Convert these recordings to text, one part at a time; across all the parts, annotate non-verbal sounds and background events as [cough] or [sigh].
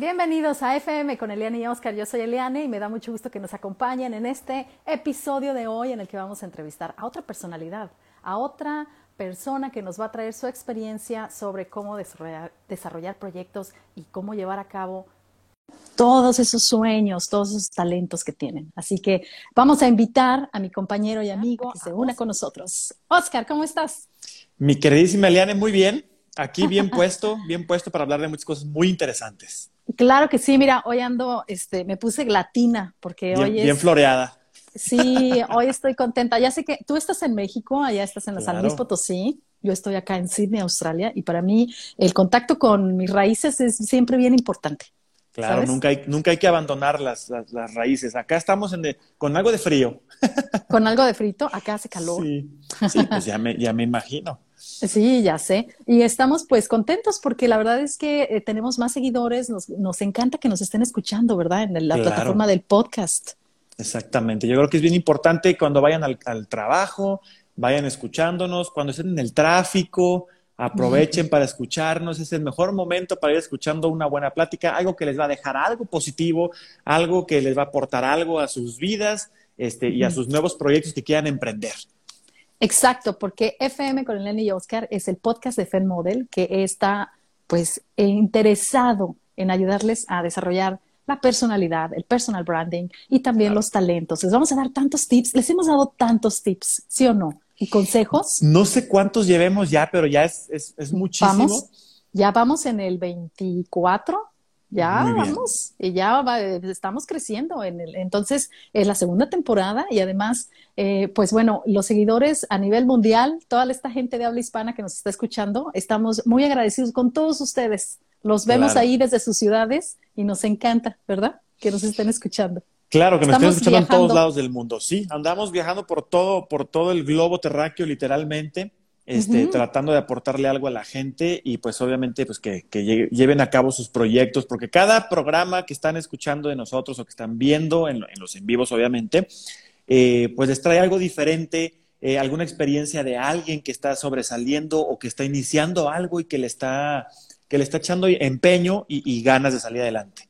Bienvenidos a FM con Eliane y Oscar. Yo soy Eliane y me da mucho gusto que nos acompañen en este episodio de hoy en el que vamos a entrevistar a otra personalidad, a otra persona que nos va a traer su experiencia sobre cómo desarrollar, proyectos y cómo llevar a cabo todos esos sueños, todos esos talentos que tienen. Así que vamos a invitar a mi compañero y amigo que se una con nosotros. Oscar, ¿cómo estás? Mi queridísima Eliane, muy bien. Aquí bien puesto, bien puesto para hablar de muchas cosas muy interesantes. Claro que sí, mira, hoy ando, este, me puse latina porque hoy es... Bien floreada. Sí, hoy estoy contenta. Ya sé que tú estás en México, allá estás en la San Luis Potosí. Yo estoy acá en Sydney, Australia, y para mí el contacto con mis raíces es siempre bien importante. Claro, nunca hay, nunca hay que abandonar las, las, raíces. Acá estamos en con algo de frío. Con algo de frito, acá hace calor. Sí, pues ya me, ya me imagino. Sí, ya sé. Y estamos pues contentos porque la verdad es que eh, tenemos más seguidores, nos, nos, encanta que nos estén escuchando, ¿verdad? En la plataforma del podcast. Exactamente. Yo creo que es bien importante cuando vayan al, trabajo, vayan escuchándonos, cuando estén en el tráfico, aprovechen para escucharnos. Es el mejor momento para ir escuchando una buena plática, algo que les va a dejar algo positivo, algo que les va a aportar algo a sus vidas este, y a sus nuevos proyectos que quieran emprender. Exacto, porque FM con Eleni y Oscar es el podcast de Fen Model que está pues interesado en ayudarles a desarrollar la personalidad, el personal branding y también los talentos. Les vamos a dar tantos tips, les hemos dado tantos tips, ¿sí o no? ¿Y consejos? No sé cuántos llevemos ya, pero ya es, es, es muchísimo. Vamos, ya vamos en el 24 ya vamos, y ya estamos creciendo. En el, entonces, es la segunda temporada y además, eh, pues bueno, los seguidores a nivel mundial, toda esta gente de habla hispana que nos está escuchando, estamos muy agradecidos con todos ustedes. Los vemos ahí desde sus ciudades y nos encanta, ¿verdad? Que nos estén escuchando. Claro, que nos estén escuchando en todos lados del mundo. Sí, andamos viajando por todo, por todo el globo terráqueo, literalmente este, tratando de aportarle algo a la gente y pues obviamente pues que, lleven a cabo sus proyectos, porque cada programa que están escuchando de nosotros o que están viendo en, los en vivos obviamente, eh, pues les trae algo diferente, eh, alguna experiencia de alguien que está sobresaliendo o que está iniciando algo y que le está, que le está echando empeño y ganas de salir adelante.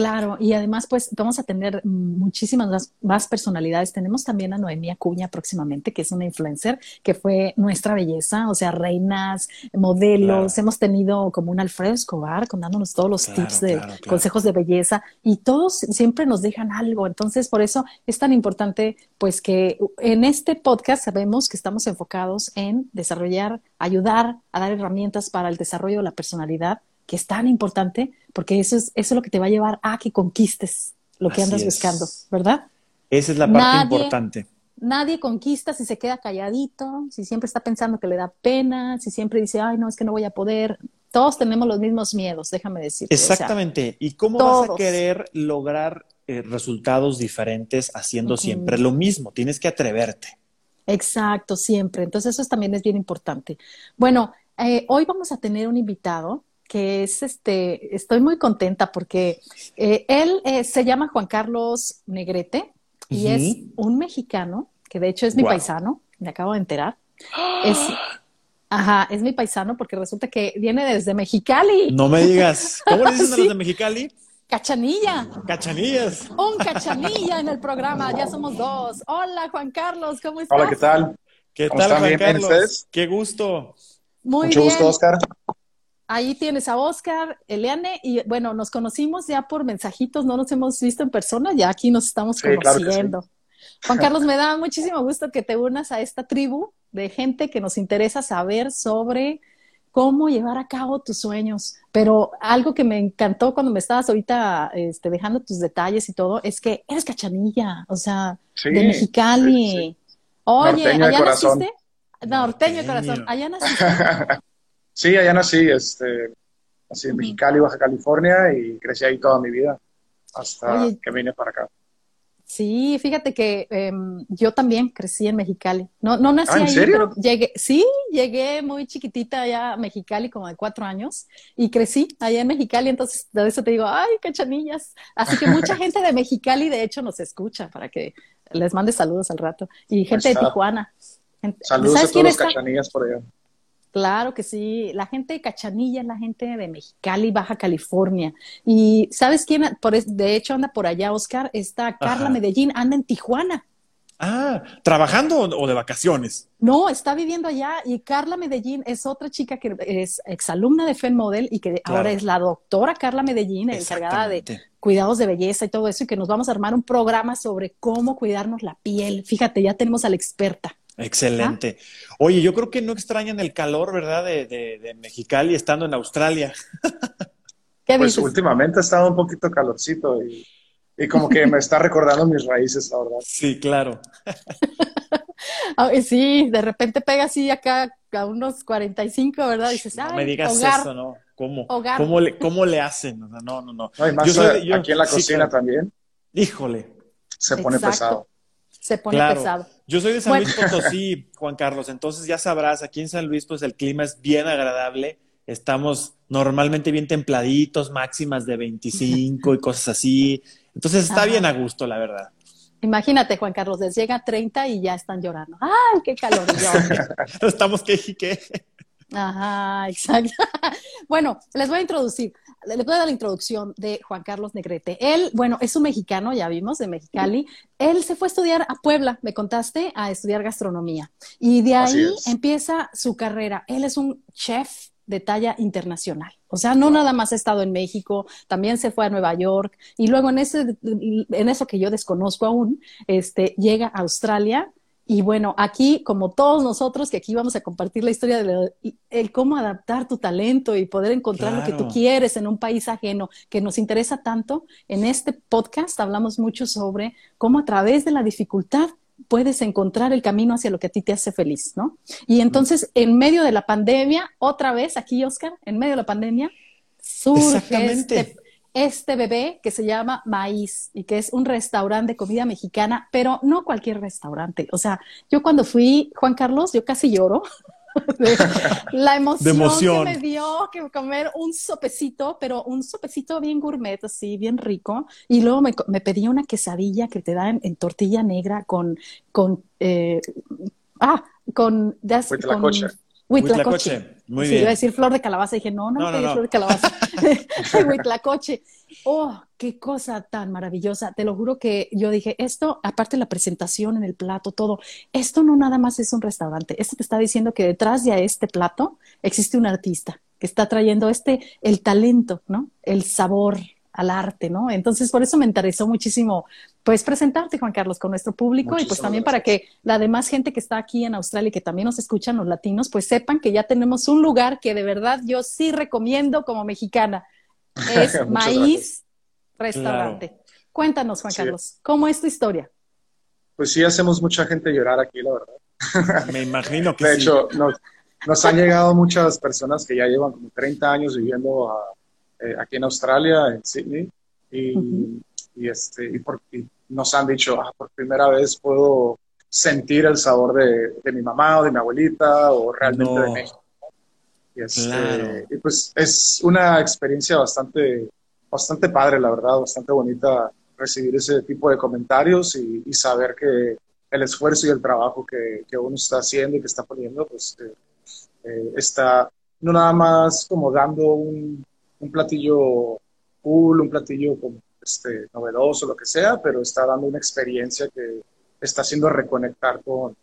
Claro, y además, pues vamos a tener muchísimas más, personalidades. Tenemos también a Noemí Acuña próximamente, que es una influencer, que fue nuestra belleza, o sea, reinas, modelos. Hemos tenido como un Alfredo Escobar contándonos todos los tips de consejos de belleza y todos siempre nos dejan algo. Entonces, por eso es tan importante, pues que en este podcast sabemos que estamos enfocados en desarrollar, ayudar a dar herramientas para el desarrollo de la personalidad que es tan importante, porque eso es, eso es lo que te va a llevar a que conquistes lo que andas buscando, ¿verdad? Esa es la parte importante. Nadie conquista si se queda calladito, si siempre está pensando que le da pena, si siempre dice, ay, no, es que no voy a poder. Todos tenemos los mismos miedos, déjame decir. Exactamente. ¿Y cómo vas a querer lograr eh, resultados diferentes haciendo siempre lo mismo? Tienes que atreverte. Exacto, siempre. Entonces eso también es bien importante. Bueno, eh, hoy vamos a tener un invitado que es este, estoy muy contenta porque eh, él eh, se llama Juan Carlos Negrete y es un mexicano, que de hecho es mi paisano, me acabo de enterar. Es, ajá, es mi paisano porque resulta que viene desde Mexicali. No me digas, [laughs] ¿cómo le dicen a los de Mexicali? Cachanilla. Cachanillas. Un cachanilla en el programa, ya somos dos. Hola Juan Carlos, ¿cómo estás? Hola, ¿qué tal? ¿Qué tal, Juan Carlos? Qué gusto. Muy Mucho gusto, Oscar. Ahí tienes a Oscar, Eliane, y bueno, nos conocimos ya por mensajitos, no nos hemos visto en persona, ya aquí nos estamos conociendo. Juan Carlos, me da muchísimo gusto que te unas a esta tribu de gente que nos interesa saber sobre cómo llevar a cabo tus sueños. Pero algo que me encantó cuando me estabas ahorita este, dejando tus detalles y todo, es que eres cachanilla, o sea, de Mexicali. Oye, ¿allá naciste? Norteño de corazón, allá naciste. [laughs] Sí, allá nací, este, nací en Mexicali, Baja California, y crecí ahí toda mi vida, hasta que vine para acá. Sí, fíjate que em, yo también crecí en Mexicali. No, no nací ¿Ah, ahí, pero llegué, sí, llegué muy chiquitita allá a Mexicali, como de cuatro años, y crecí allá en Mexicali, entonces de eso te digo, ay, cachanillas. Así que mucha [laughs] gente de Mexicali, de hecho, nos escucha para que les mande saludos al rato. Y gente de Tijuana. Saludos a todos los cachanillas por allá. Claro que sí, la gente de Cachanilla es la gente de Mexicali, Baja California. Y ¿sabes quién? Por, de hecho anda por allá, Oscar, está Carla Medellín, anda en Tijuana. Ah, ¿trabajando o de vacaciones? No, está viviendo allá y Carla Medellín es otra chica que es exalumna de FEN Model y que ahora es la doctora Carla Medellín, encargada de cuidados de belleza y todo eso, y que nos vamos a armar un programa sobre cómo cuidarnos la piel. Fíjate, ya tenemos a la experta. Excelente. Oye, yo creo que no extrañan el calor, ¿verdad? De, de, Mexicali estando en Australia. [laughs] pues últimamente ha estado un poquito calorcito y y como que me está recordando mis raíces, la verdad. Sí, claro. [laughs] sí, de repente pega así acá a unos 45, ¿verdad? dices, no me digas eso, ¿no? ¿Cómo? ¿Cómo, le, ¿Cómo le hacen? no, no, no. yo aquí en la cocina también. Híjole. Se pone pesado. Se pone pesado. Yo soy de San Luis Potosí, [laughs] Juan Carlos, entonces ya sabrás, aquí en San Luis pues el clima es bien agradable, estamos normalmente bien templaditos, máximas de 25 y cosas así, entonces está bien a gusto, la verdad. Imagínate, Juan Carlos, les llega a 30 y ya están llorando. ¡Ay, qué calor! [laughs] Estamos que. Ajá, exacto. [laughs] bueno, les voy a introducir, les voy a dar la introducción de Juan Carlos Negrete. Él, bueno, es un mexicano, ya vimos, de Mexicali. Él se fue a estudiar a Puebla, me contaste, a estudiar gastronomía. Y de ahí empieza su carrera. Él es un chef de talla internacional. O sea, no nada más ha estado en México, también se fue a Nueva York y luego en, ese, en eso que yo desconozco aún, este, llega a Australia y bueno, aquí, como todos nosotros, que aquí vamos a compartir la historia de el cómo adaptar tu talento y poder encontrar lo que tú quieres en un país ajeno que nos interesa tanto, en este podcast hablamos mucho sobre cómo a través de la dificultad puedes encontrar el camino hacia lo que a ti te hace feliz, ¿no? Y entonces, en medio de la pandemia, otra vez aquí, Oscar, en medio de la pandemia, surge este, este, bebé que se llama Maíz y que es un restaurante de comida mexicana, pero no cualquier restaurante. O sea, yo cuando fui, Juan Carlos, yo casi lloro [laughs] la emoción, que me dio que comer un sopecito, pero un sopecito bien gourmet, así, bien rico. Y luego me, me pedí una quesadilla que te dan en, tortilla negra con, con, eh, ah, con, Huitlacoche. Muy sí, iba a decir flor de calabaza. dije, no, no, no, no, flor de calabaza. [laughs] [laughs] Huitlacoche. Oh, qué cosa tan maravillosa. Te lo juro que yo dije, esto, aparte de la presentación en el plato, todo, esto no nada más es un restaurante. Esto te está diciendo que detrás de este plato existe un artista que está trayendo este, el talento, ¿no? El sabor, al arte, ¿no? Entonces, por eso me interesó muchísimo, pues, presentarte, Juan Carlos, con nuestro público y pues también para que la demás gente que está aquí en Australia y que también nos escuchan los latinos, pues sepan que ya tenemos un lugar que de verdad yo sí recomiendo como mexicana. [laughs] Es Maíz Restaurante. Cuéntanos, Juan Carlos, ¿cómo es tu historia? Pues sí, hacemos mucha gente llorar aquí, la verdad. Me imagino [laughs] que De hecho, nos, nos han llegado muchas personas que ya llevan como 30 años viviendo a eh, aquí en Australia, en Sydney, y, este, y, por, nos han dicho, ah, por primera vez puedo sentir el sabor de, de, mi mamá o de mi abuelita o realmente de México. Y, este, y, pues es una experiencia bastante, bastante padre, la verdad, bastante bonita recibir ese tipo de comentarios y, y saber que el esfuerzo y el trabajo que, que, uno está haciendo y que está poniendo, pues eh, eh, está no nada más como dando un, un platillo cool, un platillo este, novedoso, lo que sea, pero está dando una experiencia que está haciendo reconectar con,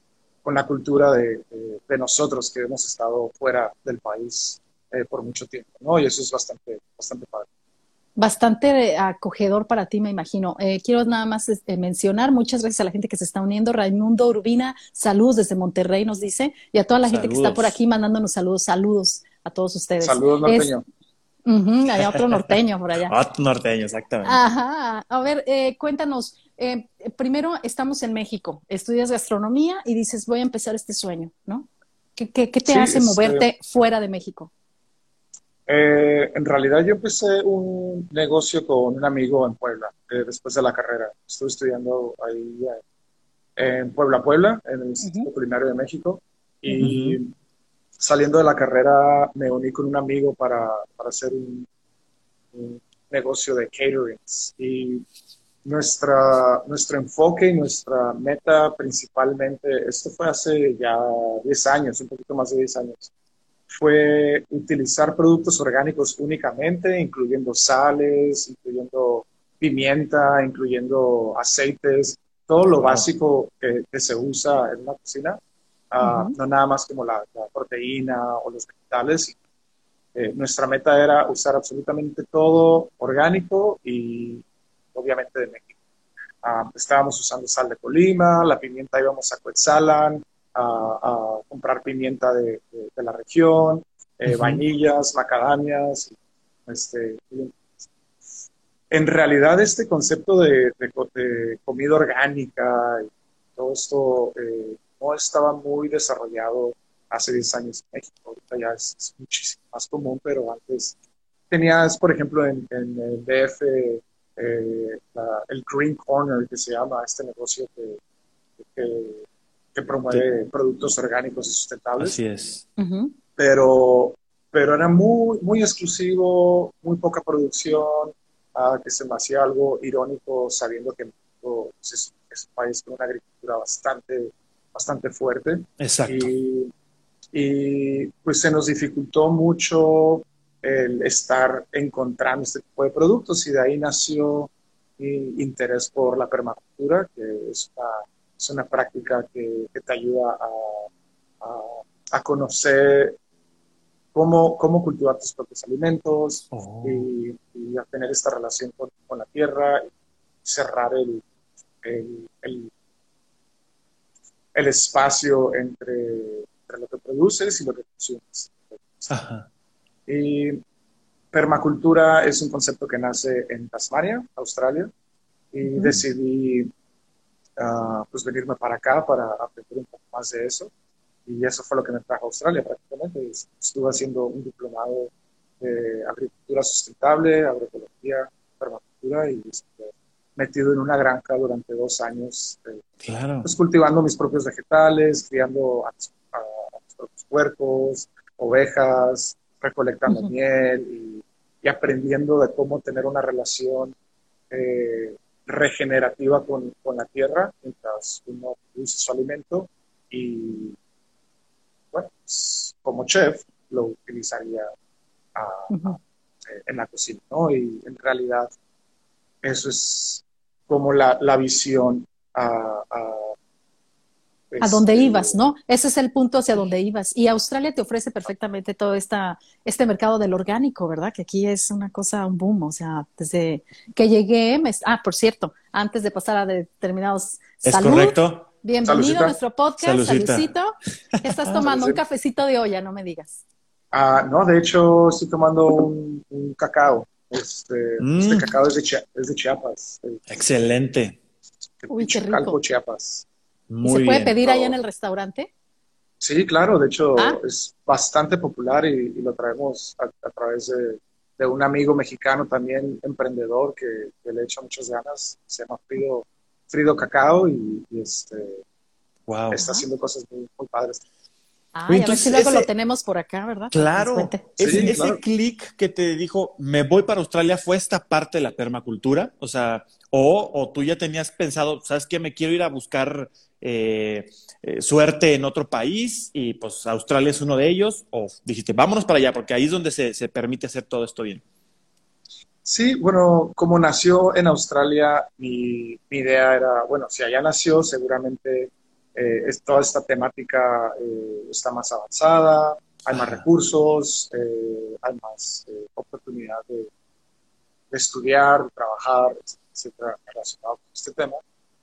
con la cultura de, de, nosotros que hemos estado fuera del país eh, por mucho tiempo, ¿no? Y eso es bastante, bastante padre. Bastante acogedor para ti, me imagino. Eh, quiero nada más este, mencionar, muchas gracias a la gente que se está uniendo. Raimundo Urbina, saludos desde Monterrey, nos dice, y a toda la gente que está por aquí mandándonos saludos, saludos a todos ustedes. Saludos, norteño. Hay otro norteño por allá. [laughs] Otro norteño, exactamente. Ajá. A ver, eh, cuéntanos. Eh, primero, estamos en México, estudias gastronomía y dices, voy a empezar este sueño, ¿no? ¿Qué, te hace moverte fuera de México? Eh, en realidad yo empecé un negocio con un amigo en Puebla, después de la carrera. Estuve estudiando ahí en Puebla, Puebla, en el Instituto Culinario de México. Y saliendo de la carrera me uní con un amigo para, para hacer un, negocio de caterings. Y nuestra, nuestro enfoque y nuestra meta principalmente, esto fue hace ya 10 años, un poquito más de 10 años, fue utilizar productos orgánicos únicamente, incluyendo sales, incluyendo pimienta, incluyendo aceites, todo lo básico que, se usa en una cocina, ah, no nada más como la, proteína o los vegetales. Eh, nuestra meta era usar absolutamente todo orgánico y obviamente de México. Ah, estábamos usando sal de Colima, la pimienta íbamos a Coetzalan, a, comprar pimienta de, la región, eh, vainillas, macadamias. Este, en realidad este concepto de, comida orgánica y todo esto eh, no estaba muy desarrollado hace 10 años en México. Ahorita ya es, muchísimo más común, pero antes tenías, por ejemplo, en, el DF eh, el Green Corner, que se llama este negocio que, que promueve productos orgánicos y sustentables. Así es. Pero, pero era muy, muy exclusivo, muy poca producción, ah, que se me hacía algo irónico sabiendo que México es, un país con una agricultura bastante, bastante fuerte. Exacto. Y, y pues se nos dificultó mucho el estar encontrando este tipo de productos y de ahí nació mi interés por la permacultura, que es una es una práctica que, te ayuda a, conocer cómo, cómo, cultivar tus propios alimentos oh. y, a tener esta relación con, la tierra y cerrar el, el, espacio entre, lo que produces y lo que consumes. Y permacultura es un concepto que nace en Tasmania, Australia, y decidí pues venirme para acá para aprender un poco más de eso. Y eso fue lo que me trajo a Australia prácticamente. Estuve haciendo un diplomado de agricultura sustentable, agroecología, permacultura y estuve metido en una granja durante dos años, claro. pues cultivando mis propios vegetales, criando a, mis propios puercos, ovejas, recolectando miel y, y, aprendiendo de cómo tener una relación eh, regenerativa con, con, la tierra mientras uno produce su alimento y bueno, pues, como chef lo utilizaría en la cocina, ¿no? Y en realidad eso es como la, la visión a, a dónde este, ibas, ¿no? Ese es el punto hacia dónde ibas. Y Australia te ofrece perfectamente todo esta, este mercado del orgánico, ¿verdad? Que aquí es una cosa, un boom. O sea, desde que llegué, me, ah, por cierto, antes de pasar a determinados. Es correcto. Bienvenido a nuestro podcast, Saludcito. Estás tomando un cafecito de olla, no me digas. Ah, no, de hecho estoy tomando un, cacao. Este, mm. este cacao es de, Chiapas. Excelente. Uy, qué rico. Chiapas. ¿Se puede pedir allá en el restaurante? Sí, claro, de hecho ah. es bastante popular y, lo traemos a, través de, un amigo mexicano también emprendedor que, le echa muchas ganas, se llama Frido, Frido Cacao y, este, está haciendo cosas muy, padres. Ah, y a ver si luego lo tenemos por acá, ¿verdad? Claro, ese, ese clic que te dijo, me voy para Australia, ¿fue esta parte de la permacultura? O sea, o, o tú ya tenías pensado, ¿sabes qué? Me quiero ir a buscar eh, eh, suerte en otro país y pues Australia es uno de ellos, o dijiste, vámonos para allá, porque ahí es donde se, se permite hacer todo esto bien. Sí, bueno, como nació en Australia, mi, mi idea era, bueno, si allá nació, seguramente eh, es, toda esta temática está más avanzada, hay más recursos, hay más oportunidad de, estudiar, de trabajar, etcétera, relacionado con este tema.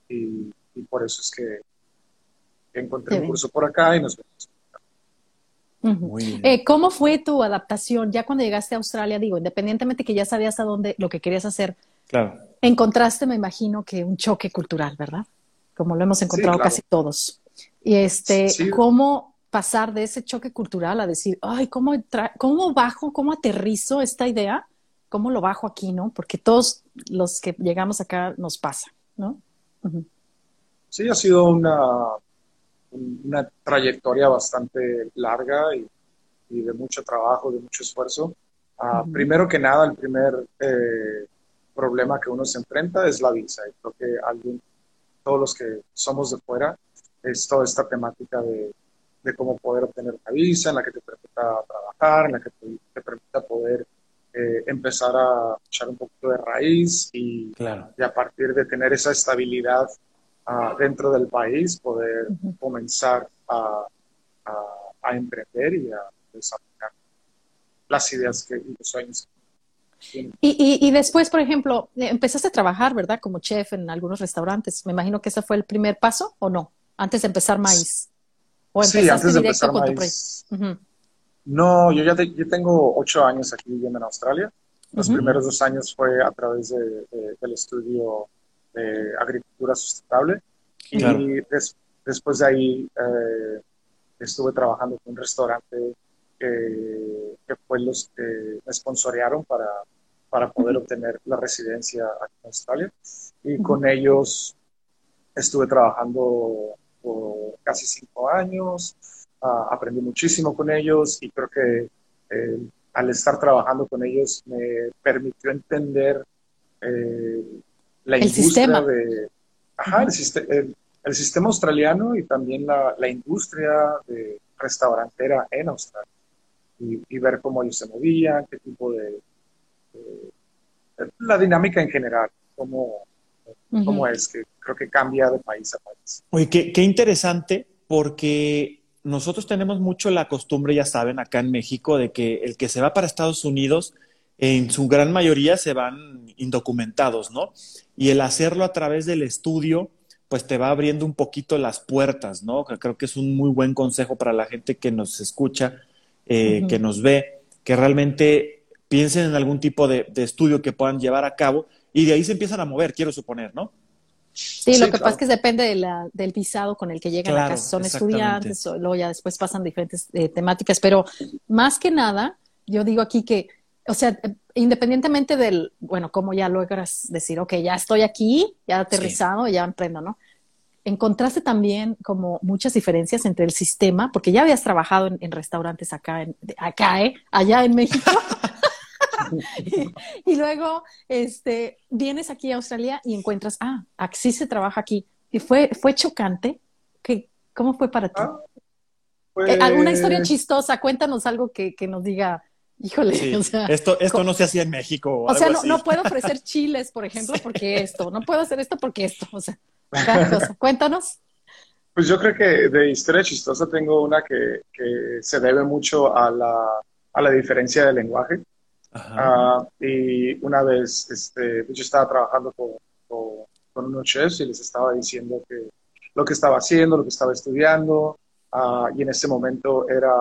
Y y por eso es que encontré un curso por acá y nos vemos. Eh, ¿Cómo fue tu adaptación ya cuando llegaste a Australia? Digo, independientemente que ya sabías a dónde lo que querías hacer, claro. encontraste, me imagino, que un choque cultural, ¿verdad? Como lo hemos encontrado casi todos. Y este, ¿cómo pasar de ese choque cultural a decir, ay, ¿cómo, ¿cómo bajo, cómo aterrizo esta idea? ¿Cómo lo bajo aquí, no? Porque todos los que llegamos acá nos pasa, ¿no? Sí, ha sido una, una trayectoria bastante larga y, de mucho trabajo, de mucho esfuerzo. Ah, primero que nada, el primer eh, problema que uno se enfrenta es la visa. Y creo que alguien, todos los que somos de fuera, es toda esta temática de, de cómo poder obtener una visa, en la que te permita trabajar, en la que te, permita poder eh, empezar a echar un poquito de raíz y, y a partir de tener esa estabilidad uh, dentro del país, poder comenzar a, a, emprender y a desarrollar las ideas que, y los sueños. Y, y, y, después, por ejemplo, empezaste a trabajar, ¿verdad? Como chef en algunos restaurantes. Me imagino que ese fue el primer paso, ¿o no? Antes de empezar Maíz. ¿O sí, antes de empezar Maíz. No, yo ya yo tengo ocho años aquí viviendo en Australia. Los primeros dos años fue a través de, del estudio de agricultura sustentable. Y después de ahí eh, estuve trabajando con un restaurante que, fue los que me sponsorearon para, para poder obtener la residencia aquí en Australia. Y con ellos estuve trabajando por casi cinco años, uh, aprendí muchísimo con ellos y creo que eh, al estar trabajando con ellos me permitió entender eh, la industria de... Ajá, el, el, sistema australiano y también la, la industria de restaurantera en Australia. Y, y, ver cómo ellos se movían, qué tipo de, la dinámica en general, cómo, cómo es, que creo que cambia de país a país. Oye, qué, qué interesante, porque nosotros tenemos mucho la costumbre, ya saben, acá en México, de que el que se va para Estados Unidos, en su gran mayoría se van indocumentados, ¿no? Y el hacerlo a través del estudio, pues te va abriendo un poquito las puertas, ¿no? Creo que es un muy buen consejo para la gente que nos escucha, eh, que nos ve, que realmente piensen en algún tipo de, estudio que puedan llevar a cabo y de ahí se empiezan a mover, quiero suponer, ¿no? Sí, lo que pasa es que depende de la, del visado con el que llegan a casa. Son estudiantes, o luego ya después pasan diferentes eh, temáticas, pero más que nada, yo digo aquí que, o sea, independientemente del, bueno, como ya logras decir, ok, ya estoy aquí, ya aterrizado, ya emprendo, ¿no? Encontraste también como muchas diferencias entre el sistema, porque ya habías trabajado en, restaurantes acá, en, acá, ¿eh? Allá en México. [laughs] [laughs] y, luego este, vienes aquí a Australia y encuentras, ah, así se trabaja aquí. Y fue, fue chocante. ¿Qué, ¿Cómo fue para ti? Ah, eh, ¿Alguna historia pues chistosa? Cuéntanos algo que, que nos diga, híjole, [laughs] o sea, esto, esto no se hacía en México. O, sea, no, no, puedo ofrecer [laughs] chiles, por ejemplo, porque esto, no puedo hacer esto porque esto, o sea, Cuéntanos. Pues yo creo que de historia chistosa tengo una que, que se debe mucho a la, a la diferencia de lenguaje. Uh, y una vez este, yo estaba trabajando con, con, unos chefs y les estaba diciendo que lo que estaba haciendo, lo que estaba estudiando, uh, y en ese momento era,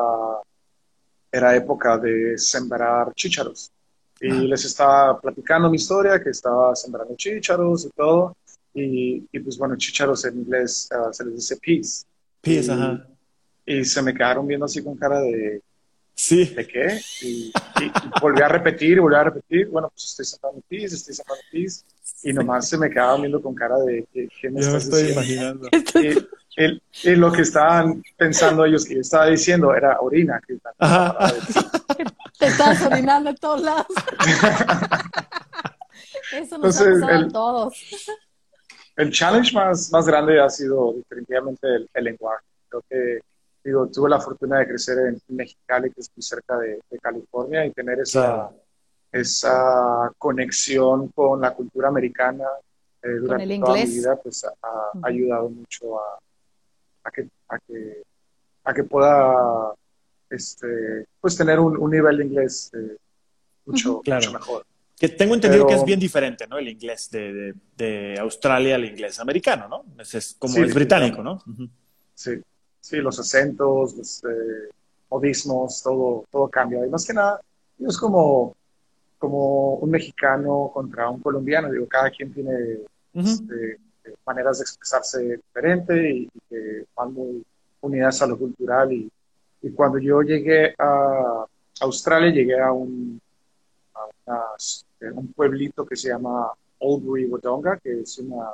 era época de sembrar chícharos. Y les estaba platicando mi historia, que estaba sembrando chícharos y todo. Y, y pues bueno, chícharos en inglés uh, se les dice peas. Peas, ajá. Y se me quedaron viendo así con cara de, Sí. ¿De qué? Y, volví a repetir, volví a repetir. Bueno, pues estoy sacando pis, estoy sacando pis. Y nomás se me quedaba viendo con cara de ¿qué, me estás estoy imaginando. [laughs] Y, lo que estaban pensando ellos que yo estaba diciendo era orina. Que [laughs] Te estás orinando en todos lados. [laughs] Eso nos Entonces, ha pasado a todos. El challenge más, más grande ha sido definitivamente el, el lenguaje. Creo que digo, tuve la fortuna de crecer en Mexicali, que es muy cerca de, California, y tener esa, esa conexión con la cultura americana eh, durante toda mi vida, pues ha, ayudado mucho a, a, que, a, que, a que pueda este, pues tener un, nivel de inglés eh, mucho, mejor. Que tengo entendido que es bien diferente, ¿no? El inglés de, de, Australia al inglés americano, ¿no? Es, como el británico, ¿no? Sí, sí, los acentos, los eh, modismos, todo, todo cambia. Y más que nada, es como, como un mexicano contra un colombiano. Digo, cada quien tiene este, maneras de expresarse diferente y, que van muy unidas a lo cultural. Y, y cuando yo llegué a Australia, llegué a un, a un pueblito que se llama Oldbury Wodonga, que es una,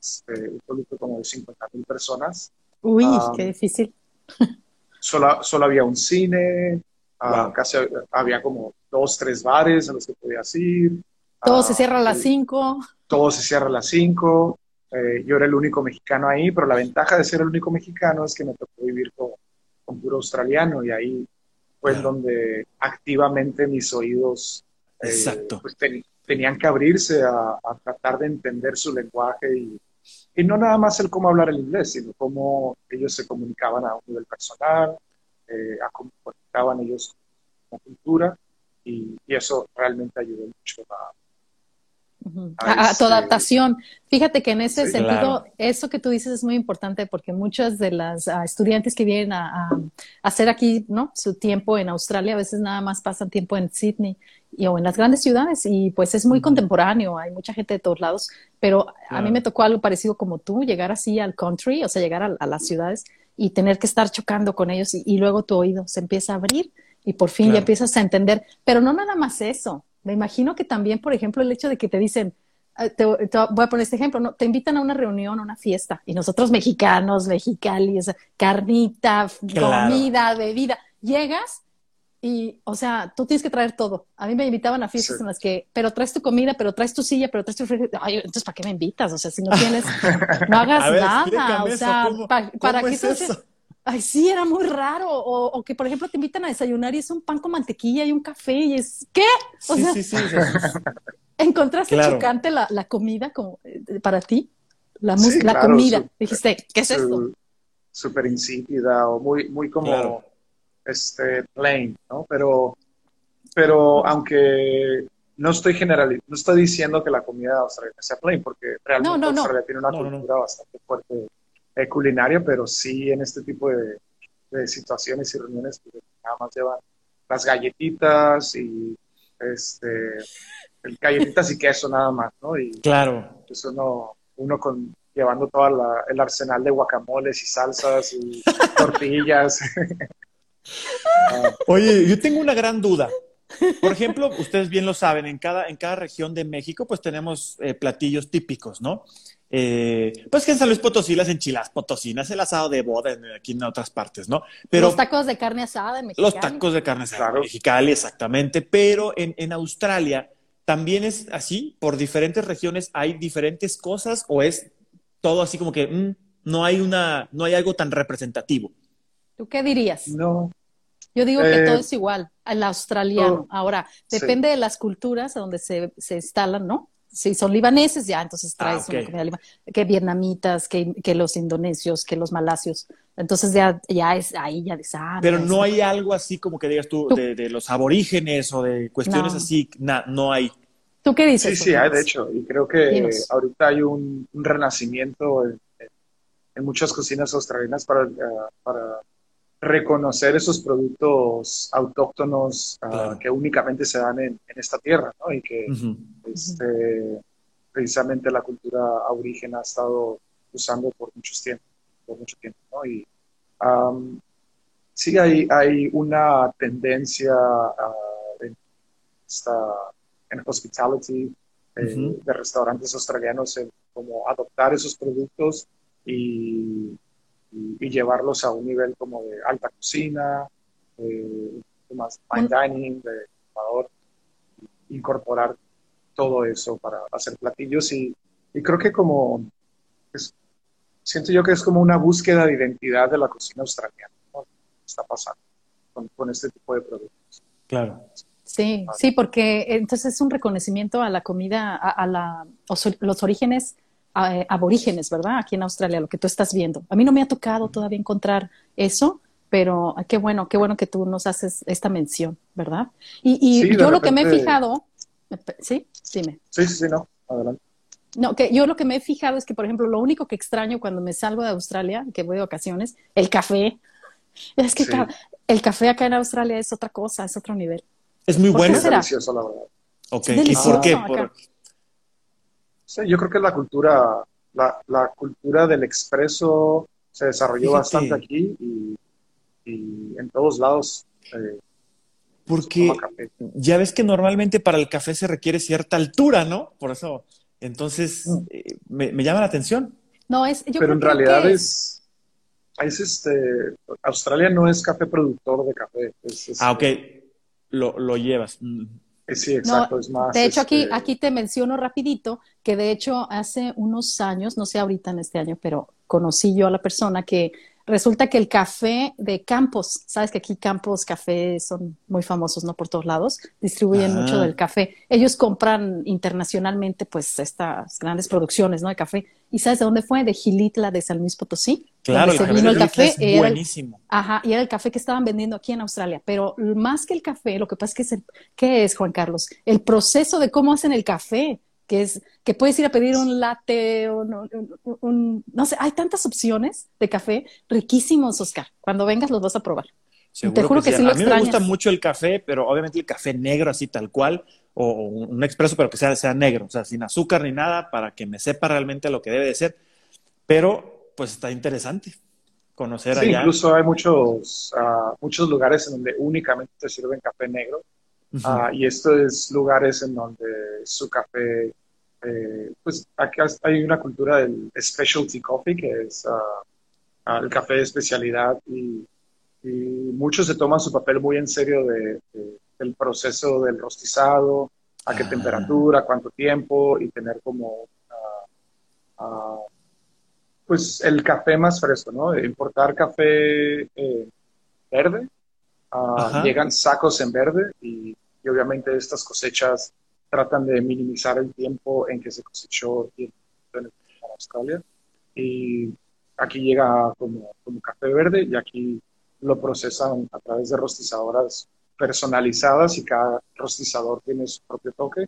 este, un pueblito como de 50 mil personas. Uy, qué difícil. Solo, solo había un cine, ah, casi había como dos, tres bares a los que podías ir. Todo se ah, cierra a las cinco. Todo se cierra a las cinco. Eh, yo era el único mexicano ahí, pero la ventaja de ser el único mexicano es que me tocó vivir con, con puro australiano y ahí fue donde activamente mis oídos eh, pues, tenían que abrirse a, tratar de entender su lenguaje y, y, no nada más el cómo hablar el inglés, sino cómo ellos se comunicaban a un nivel personal, eh, a cómo conectaban ellos con la cultura y, y eso realmente ayudó mucho a, a, tu adaptación. Fíjate que en ese sentido, eso que tú dices es muy importante porque muchas de las ah, estudiantes que vienen a, hacer aquí ¿no? su tiempo en Australia a veces nada más pasan tiempo en Sydney y, o en las grandes ciudades y pues es muy contemporáneo, hay mucha gente de todos lados, pero a mí me tocó algo parecido como tú, llegar así al country, o sea, llegar a, las ciudades y tener que estar chocando con ellos y, luego tu oído se empieza a abrir y por fin ya empiezas a entender, pero no nada más eso, me imagino que también, por ejemplo, el hecho de que te dicen, ah, te, voy a poner este ejemplo, ¿no? te invitan a una reunión, a una fiesta, y nosotros mexicanos, mexicalis, carnita, comida, bebida, llegas y, o sea, tú tienes que traer todo. A mí me invitaban a fiestas en las que, pero traes tu comida, pero traes tu silla, pero traes tu Ay, entonces, ¿para qué me invitas? O sea, si no tienes, [laughs] no hagas nada. O sea, ¿para qué es eso? Ay, sí, era muy raro. O, que, por ejemplo, te invitan a desayunar y es un pan con mantequilla y un café y es, ¿qué? O sí, sea, sí, sí, [laughs] ¿encontraste chocante la, la, comida como, eh, para ti? La, la comida. Dijiste, ¿qué es esto? Súper insípida o muy, muy como este, plain, ¿no? Pero, pero aunque no estoy generalizando, no estoy diciendo que la comida australiana sea plain, porque realmente Australia tiene una cultura bastante fuerte eh, culinaria, pero sí en este tipo de, situaciones y reuniones pues, nada más llevan las galletitas y este galletitas y queso nada más, ¿no? Y claro. Eso no, uno con llevando todo el arsenal de guacamoles y salsas y [laughs] tortillas. Oye, yo tengo una gran duda. Por ejemplo, ustedes bien lo saben, en cada, en cada región de México, pues tenemos eh, platillos típicos, ¿no? Eh, pues que en San Luis Potosí las enchiladas potosinas, el asado de boda aquí en otras partes, ¿no? Pero los tacos de carne asada en Mexicali. Los tacos de carne asada en Mexicali, exactamente. Pero en, en Australia también es así, por diferentes regiones hay diferentes cosas o es todo así como que mm, no hay una, no hay algo tan representativo. ¿Tú qué dirías? No. Yo digo que todo eh, es igual al australiano. Ahora, depende de las culturas a donde se, se instalan, ¿no? si son libaneses, ya entonces ah, traes una comida libanesa, que vietnamitas, que, que, los indonesios, que los malasios. Entonces ya, ya es ahí, ya de ah, Pero no hay algo así como que digas tú, De, los aborígenes o de cuestiones así, no hay. ¿Tú qué dices? Sí, sí, hay de hecho. Y creo que ahorita hay un, renacimiento en, muchas cocinas australianas para, eh, para reconocer esos productos autóctonos ah, que únicamente se dan en, esta tierra, ¿no? Y que este, precisamente la cultura aborigen ha estado usando por muchos tiempos, por mucho tiempo, ¿no? Y sí hay, hay una tendencia uh, en, esta, en hospitality eh, de restaurantes australianos en como adoptar esos productos y y, llevarlos a un nivel como de alta cocina, eh, más fine dining, de Ecuador, incorporar todo eso para hacer platillos y, y creo que como siento yo que es como una búsqueda de identidad de la cocina australiana, ¿no? Está pasando con, con este tipo de productos. Claro. Sí, sí, porque entonces es un reconocimiento a la comida, a, a la, los orígenes aborígenes, ¿verdad? Aquí en Australia, lo que tú estás viendo. A mí no me ha tocado todavía encontrar eso, pero qué bueno, qué bueno que tú nos haces esta mención, ¿verdad? Y, yo lo que me he fijado, ¿sí? Dime. Sí, sí, sí, no, adelante. No, que yo lo que me he fijado es que, por ejemplo, lo único que extraño cuando me salgo de Australia, que voy de ocasiones, el café. Es que el café acá en Australia es otra cosa, es otro nivel. Es muy bueno. Es delicioso, la verdad. Ok, ¿y por qué? Sí, yo creo que la cultura, la, cultura del expreso se desarrolló bastante aquí y, en todos lados. Eh, Porque ya ves que normalmente para el café se requiere cierta altura, ¿no? Por eso, entonces, mm. eh, me, llama la atención. No, es, Pero en realidad es, es, este, Australia no es café productor de café. ah, ok, lo, lo llevas. Mm. Sí, exacto, es más. De hecho, aquí, este aquí te menciono rapidito que de hecho hace unos años, no sé ahorita en este año, pero conocí yo a la persona que Resulta que el café de Campos, sabes que aquí Campos Café son muy famosos, ¿no? Por todos lados, distribuyen mucho del café. Ellos compran internacionalmente, pues, estas grandes producciones, ¿no? De café. ¿Y sabes de dónde fue? De Gilitla, de San Luis Potosí. Claro, el vino el café. Es buenísimo. ajá, y era el café que estaban vendiendo aquí en Australia. Pero más que el café, lo que pasa es que es el, ¿qué es, Juan Carlos? El proceso de cómo hacen el café que es que puedes ir a pedir un latte, un, no sé, hay tantas opciones de café riquísimos, Oscar. Cuando vengas los vas a probar. Te juro que, sí. a mí me gusta mucho el café, pero obviamente el café negro así tal cual, o, un expreso, pero que sea, sea negro, o sea, sin azúcar ni nada, para que me sepa realmente lo que debe de ser. Pero, pues está interesante conocer sí, Incluso hay muchos, uh, muchos lugares en donde únicamente te sirven café negro. Uh, y estos lugares en donde su café eh, pues acá hay una cultura del specialty coffee, que es ah, ah, el café de especialidad, y, muchos se toman su papel muy en serio de, del proceso del rostizado, a qué ah. temperatura, cuánto tiempo, y tener como pues el café más fresco, ¿no? Importar café eh, verde, llegan sacos en verde y, y obviamente estas cosechas tratan de minimizar el tiempo en que se cosechó en Australia. Y aquí llega como, como café verde y aquí lo procesan a través de rostizadoras personalizadas y cada rostizador tiene su propio toque.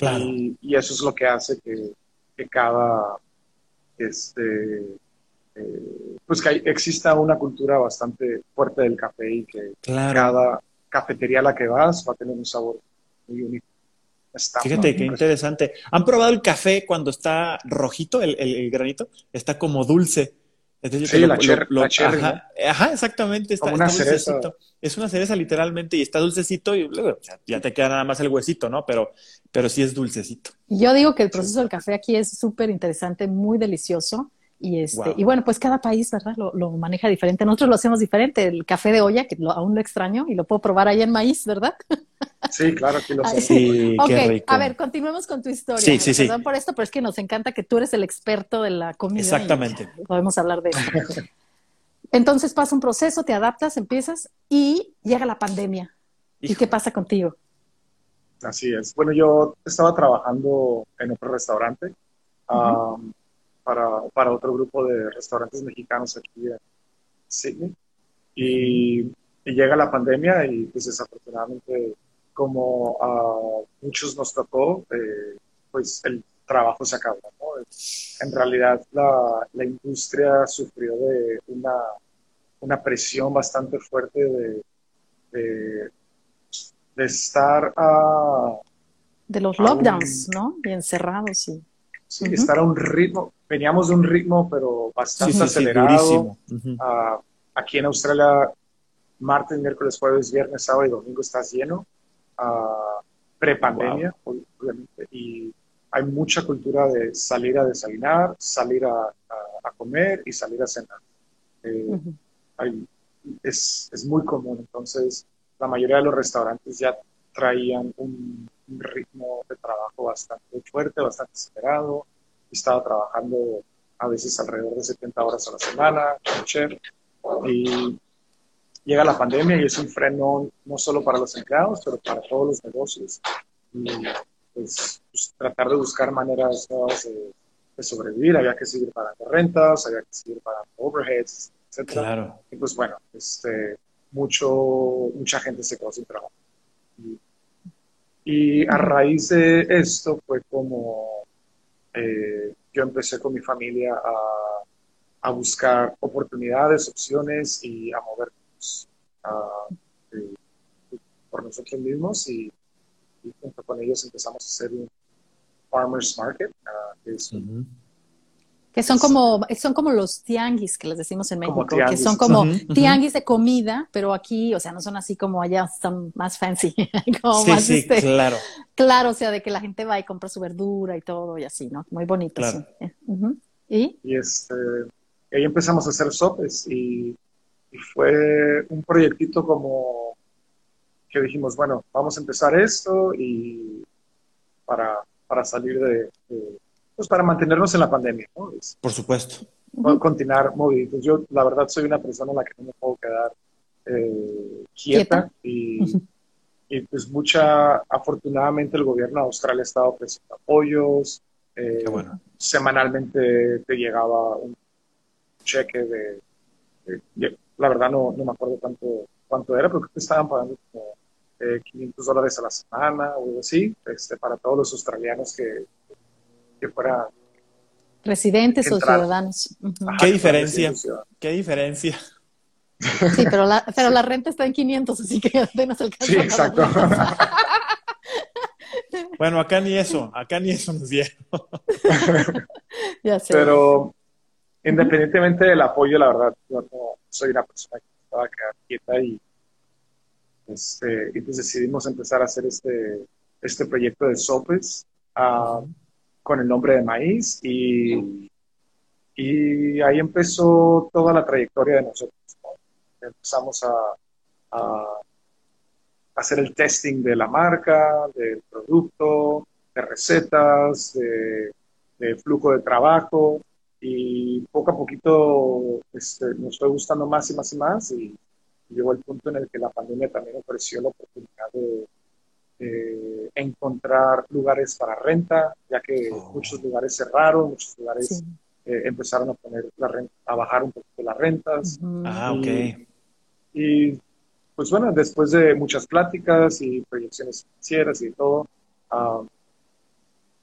Y, y, eso es lo que hace que, que cada, este, eh, pues que exista una cultura bastante fuerte del café y que cada cafetería a la que vas va a tener un sabor muy único. Fíjate qué interesante. ¿Han probado el café cuando está rojito, el, granito? Está como dulce. sí, la, ajá, exactamente. Está, una dulcecito. Es una cereza literalmente y está dulcecito y luego ya te queda nada más el huesito, ¿no? Pero, pero sí es dulcecito. Yo digo que el proceso del café aquí es súper interesante, muy delicioso. Y, este, y bueno, pues cada país, ¿verdad? Lo, lo, maneja diferente. Nosotros lo hacemos diferente. El café de olla, que aún lo extraño y lo puedo probar ahí en maíz, ¿verdad? Sí, claro, que lo sé. Sí, ok, a ver, continuemos con tu historia. Sí, sí, Perdón por esto, pero es que nos encanta que tú eres el experto de la comida. Exactamente. podemos hablar de eso. Entonces pasa un proceso, te adaptas, empiezas y llega la pandemia. ¿Y qué pasa contigo? Así es. Bueno, yo estaba trabajando en otro restaurante um, para, para, otro grupo de restaurantes mexicanos aquí en Sydney. Y, y llega la pandemia y pues desafortunadamente como a muchos nos tocó, eh, pues el trabajo se acabó. En realidad la, la, industria sufrió de una, una presión bastante fuerte de, de, estar a... De los lockdowns, ¿no? Y encerrados, sí. Sí, estar a un ritmo, veníamos de un ritmo, pero bastante acelerado. aquí en Australia, martes, miércoles, jueves, viernes, sábado y domingo estás lleno. Pre-pandemia, obviamente, y hay mucha cultura de salir a desayunar, salir a, comer y salir a cenar. Eh, es, es, muy común, entonces la mayoría de los restaurantes ya traían un, ritmo de trabajo bastante fuerte, bastante acelerado. Estaba trabajando a veces alrededor de 70 horas a la semana, chef, y llega la pandemia y es un freno no solo para los empleados, pero para todos los negocios. Y pues, pues tratar de buscar maneras nuevas de, sobrevivir. Había que seguir pagando rentas, había que seguir pagando overheads, etc. Claro. Y pues bueno, este, mucho, mucha gente se quedó sin trabajo. Y, a raíz de esto fue como eh, yo empecé con mi familia a, buscar oportunidades, opciones y a mover por nosotros mismos. Y, junto con ellos empezamos a hacer un farmers market, que son como, son como los tianguis que les decimos en México, que son como tianguis de comida, pero aquí, o sea, no son así como allá, están más fancy, [laughs] como más sí, este, claro. Claro, o sea, de que la gente va y compra su verdura y todo y así, ¿no? Muy bonito. ¿Y? Y este, ahí empezamos a hacer sopes y y fue un proyectito como que dijimos, bueno, vamos a empezar esto y para, para salir de, pues para mantenernos en la pandemia, ¿no? Por supuesto. continuar movidos. Yo, la verdad, soy una persona en la que no me puedo quedar eh, quieta, y, y, pues mucha, afortunadamente el gobierno de Australia ha estado ofreciendo apoyos, eh, semanalmente te llegaba un cheque de, la verdad no, no, me acuerdo cuánto, cuánto era, pero creo que estaban pagando como 500 dólares a la semana o algo así, este, para todos los australianos que, que fueran residentes o ciudadanos. ¿Qué diferencia? ¿Qué diferencia? Sí, pero la, pero la renta está en 500, así que apenas alcanza. Sí, exacto. [laughs] bueno, acá ni eso, acá ni eso nos dieron. [laughs] ya sé. Pero independientemente del apoyo, la verdad, yo no soy una persona que estaba quedar quieta y, este, y pues decidimos empezar a hacer este, este proyecto de sopes ah, con el nombre de Maíz y, y ahí empezó toda la trayectoria de nosotros. Empezamos a, a hacer el testing de la marca, del producto, de recetas, de, de flujo de trabajo y poco a poquito este, nos fue gustando más y más y más y llegó el punto en el que la pandemia también ofreció la oportunidad de, encontrar lugares para renta, ya que oh. muchos lugares cerraron, muchos lugares eh, empezaron a poner la renta, a bajar un poquito las rentas. Ah, ok. Y pues bueno, después de muchas pláticas y proyecciones financieras y todo, ah,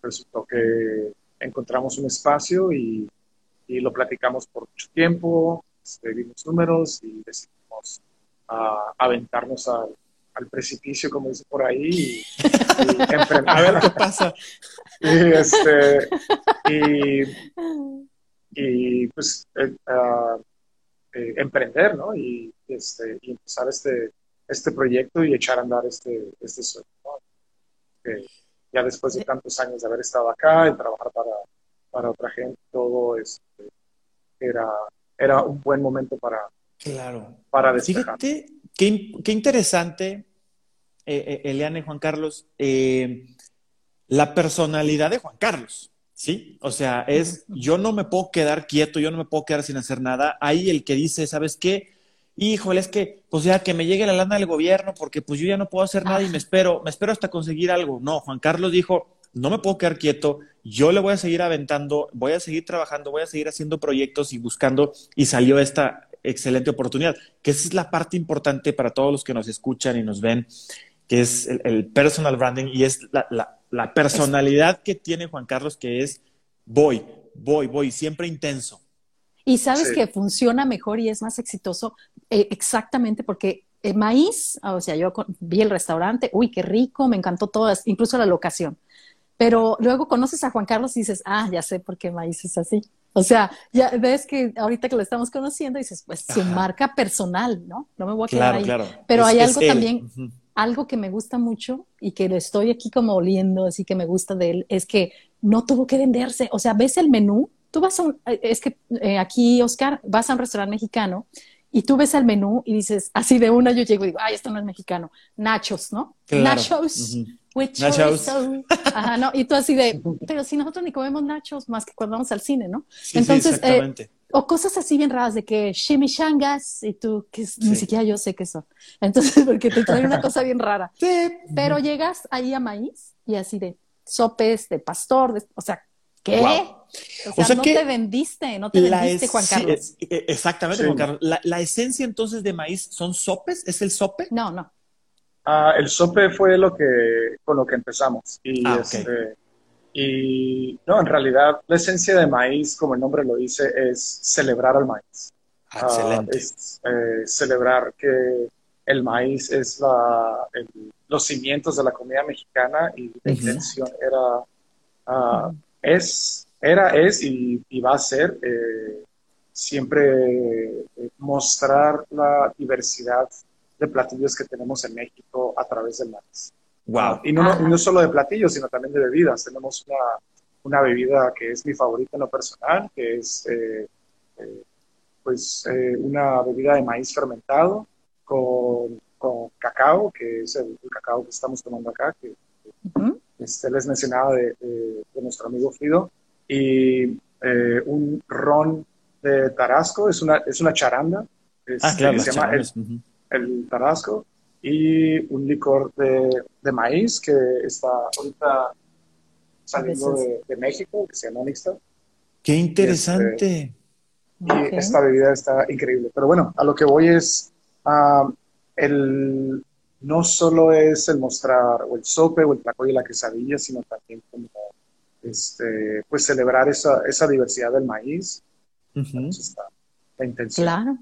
resultó que encontramos un espacio y y lo platicamos por mucho tiempo, este, vimos números y decidimos uh, aventarnos al, al, precipicio, como dice por ahí, y, [laughs] emprender. A ver qué pasa. y, este, y, y pues eh, uh, eh, emprender, ¿no? Y, este, y empezar este, este proyecto y echar a andar este, este sueño, ¿no? ya después de tantos años de haber estado acá y trabajar para para otra gente, todo este, era, era un buen momento para, claro. para Fíjate, qué, qué interesante, eh, eh, Eliane y Juan Carlos, eh, la personalidad de Juan Carlos. ¿sí? O sea, es, yo no me puedo quedar quieto, yo no me puedo quedar sin hacer nada. Ahí el que dice, ¿sabes qué? Híjole, es que, pues ya que me llegue la lana del gobierno, porque pues yo ya no puedo hacer nada y me espero, me espero hasta conseguir algo. No, Juan Carlos dijo, no me puedo quedar quieto, yo le voy a seguir aventando, voy a seguir trabajando, voy a seguir haciendo proyectos y buscando, y salió esta excelente oportunidad, que esa es la parte importante para todos los que nos escuchan y nos ven, que es el, personal branding y es la, personalidad que tiene Juan Carlos, que es voy, voy, voy, siempre intenso. Y sabes que funciona mejor y es más exitoso eh, exactamente porque el maíz, o sea, yo vi el restaurante, uy, qué rico, me encantó todo, incluso la locación. Pero luego conoces a Juan Carlos y dices, ah, ya sé por qué Maíz es así. O sea, ya ves que ahorita que lo estamos conociendo dices, pues su marca personal, ¿no? No me voy a quedar ahí. Claro. Pero hay algo también, algo que me gusta mucho y que lo estoy aquí como oliendo, así que me gusta de él, es que no tuvo que venderse. O sea, ves el menú, tú vas a un, eh, es que eh, aquí, Oscar, vas a un restaurante mexicano y tú ves el menú y dices, así de una yo llego y digo, ay, esto no es mexicano. Nachos, ¿no? Nachos. nachos. Ajá, no, y tú así de, pero si nosotros ni comemos nachos más que cuando vamos al cine, ¿no? Entonces, eh, o cosas así bien raras de que chimichangas y tú, que ni siquiera yo sé qué son. Entonces, porque te trae una [laughs] cosa bien rara. Sí. Pero llegas ahí a maíz y así de sopes de pastor, o sea, ¿qué? O sea, no te vendiste, no te vendiste, Juan Carlos. E, exactamente, Juan Carlos. La, esencia entonces de maíz son sopes, ¿es el sope? No, no. Ah, el sope fue lo que, con lo que empezamos. Y, ah, este, y no, en realidad la esencia de maíz, como el nombre lo dice, es celebrar al maíz. Ah, excelente. es eh, celebrar que el maíz es la, los cimientos de la comida mexicana y la intención era, es era, es y, va a ser eh, siempre eh, mostrar la diversidad de platillos que tenemos en México a través del maíz. Wow. Y no, no, solo de platillos, sino también de bebidas. Tenemos una, una bebida que es mi favorita en lo personal, que es eh, pues una bebida de maíz fermentado con, con cacao, que es el, cacao que estamos tomando acá, que este, les mencionaba de, de, nuestro amigo Frido y eh, un ron de Tarasco, es una, es una charanda. ah, claro, se llama el, Tarasco. Y un licor de, de, maíz que está ahorita saliendo de, México, que se llama Nixta. ¡Qué interesante! Este, y esta bebida está increíble. Pero bueno, a lo que voy es, ah, el, no solo es el mostrar o el sope o el taco y la quesadilla, sino también como este, pues celebrar esa, esa diversidad del maíz. la intención. Claro.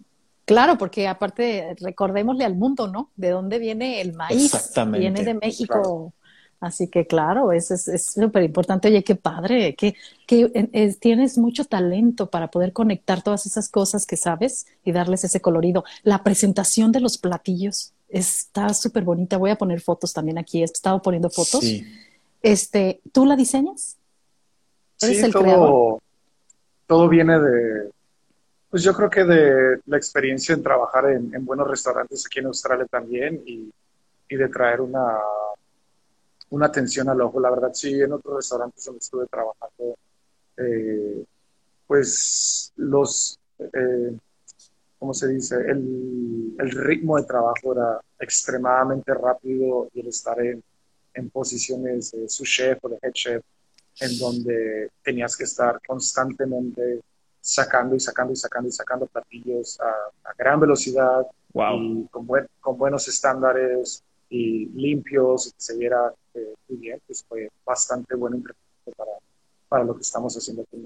Claro, porque aparte recordémosle al mundo, ¿no? De dónde viene el maíz. Exactamente. Viene de México. Así que claro, es súper importante. Oye, qué padre, que, que tienes mucho talento para poder conectar todas esas cosas que sabes y darles ese colorido. La presentación de los platillos está súper bonita. Voy a poner fotos también aquí. He estado poniendo fotos. Sí. Este, ¿Tú la diseñas? ¿Eres el todo, creador? todo viene de, pues yo creo que de la experiencia en trabajar en, buenos restaurantes aquí en Australia también y, de traer una, una atención al ojo. La verdad, sí, en otros restaurantes donde estuve trabajando, eh, pues los, eh, ¿cómo se dice? El, ritmo de trabajo era extremadamente rápido y el estar en, en posiciones de su chef o de head chef, en donde tenías que estar constantemente sacando y sacando y sacando y sacando platillos a, gran velocidad y con, con buenos estándares y limpios y que se viera eh, muy bien, pues fue bastante bueno para, para lo que estamos haciendo aquí.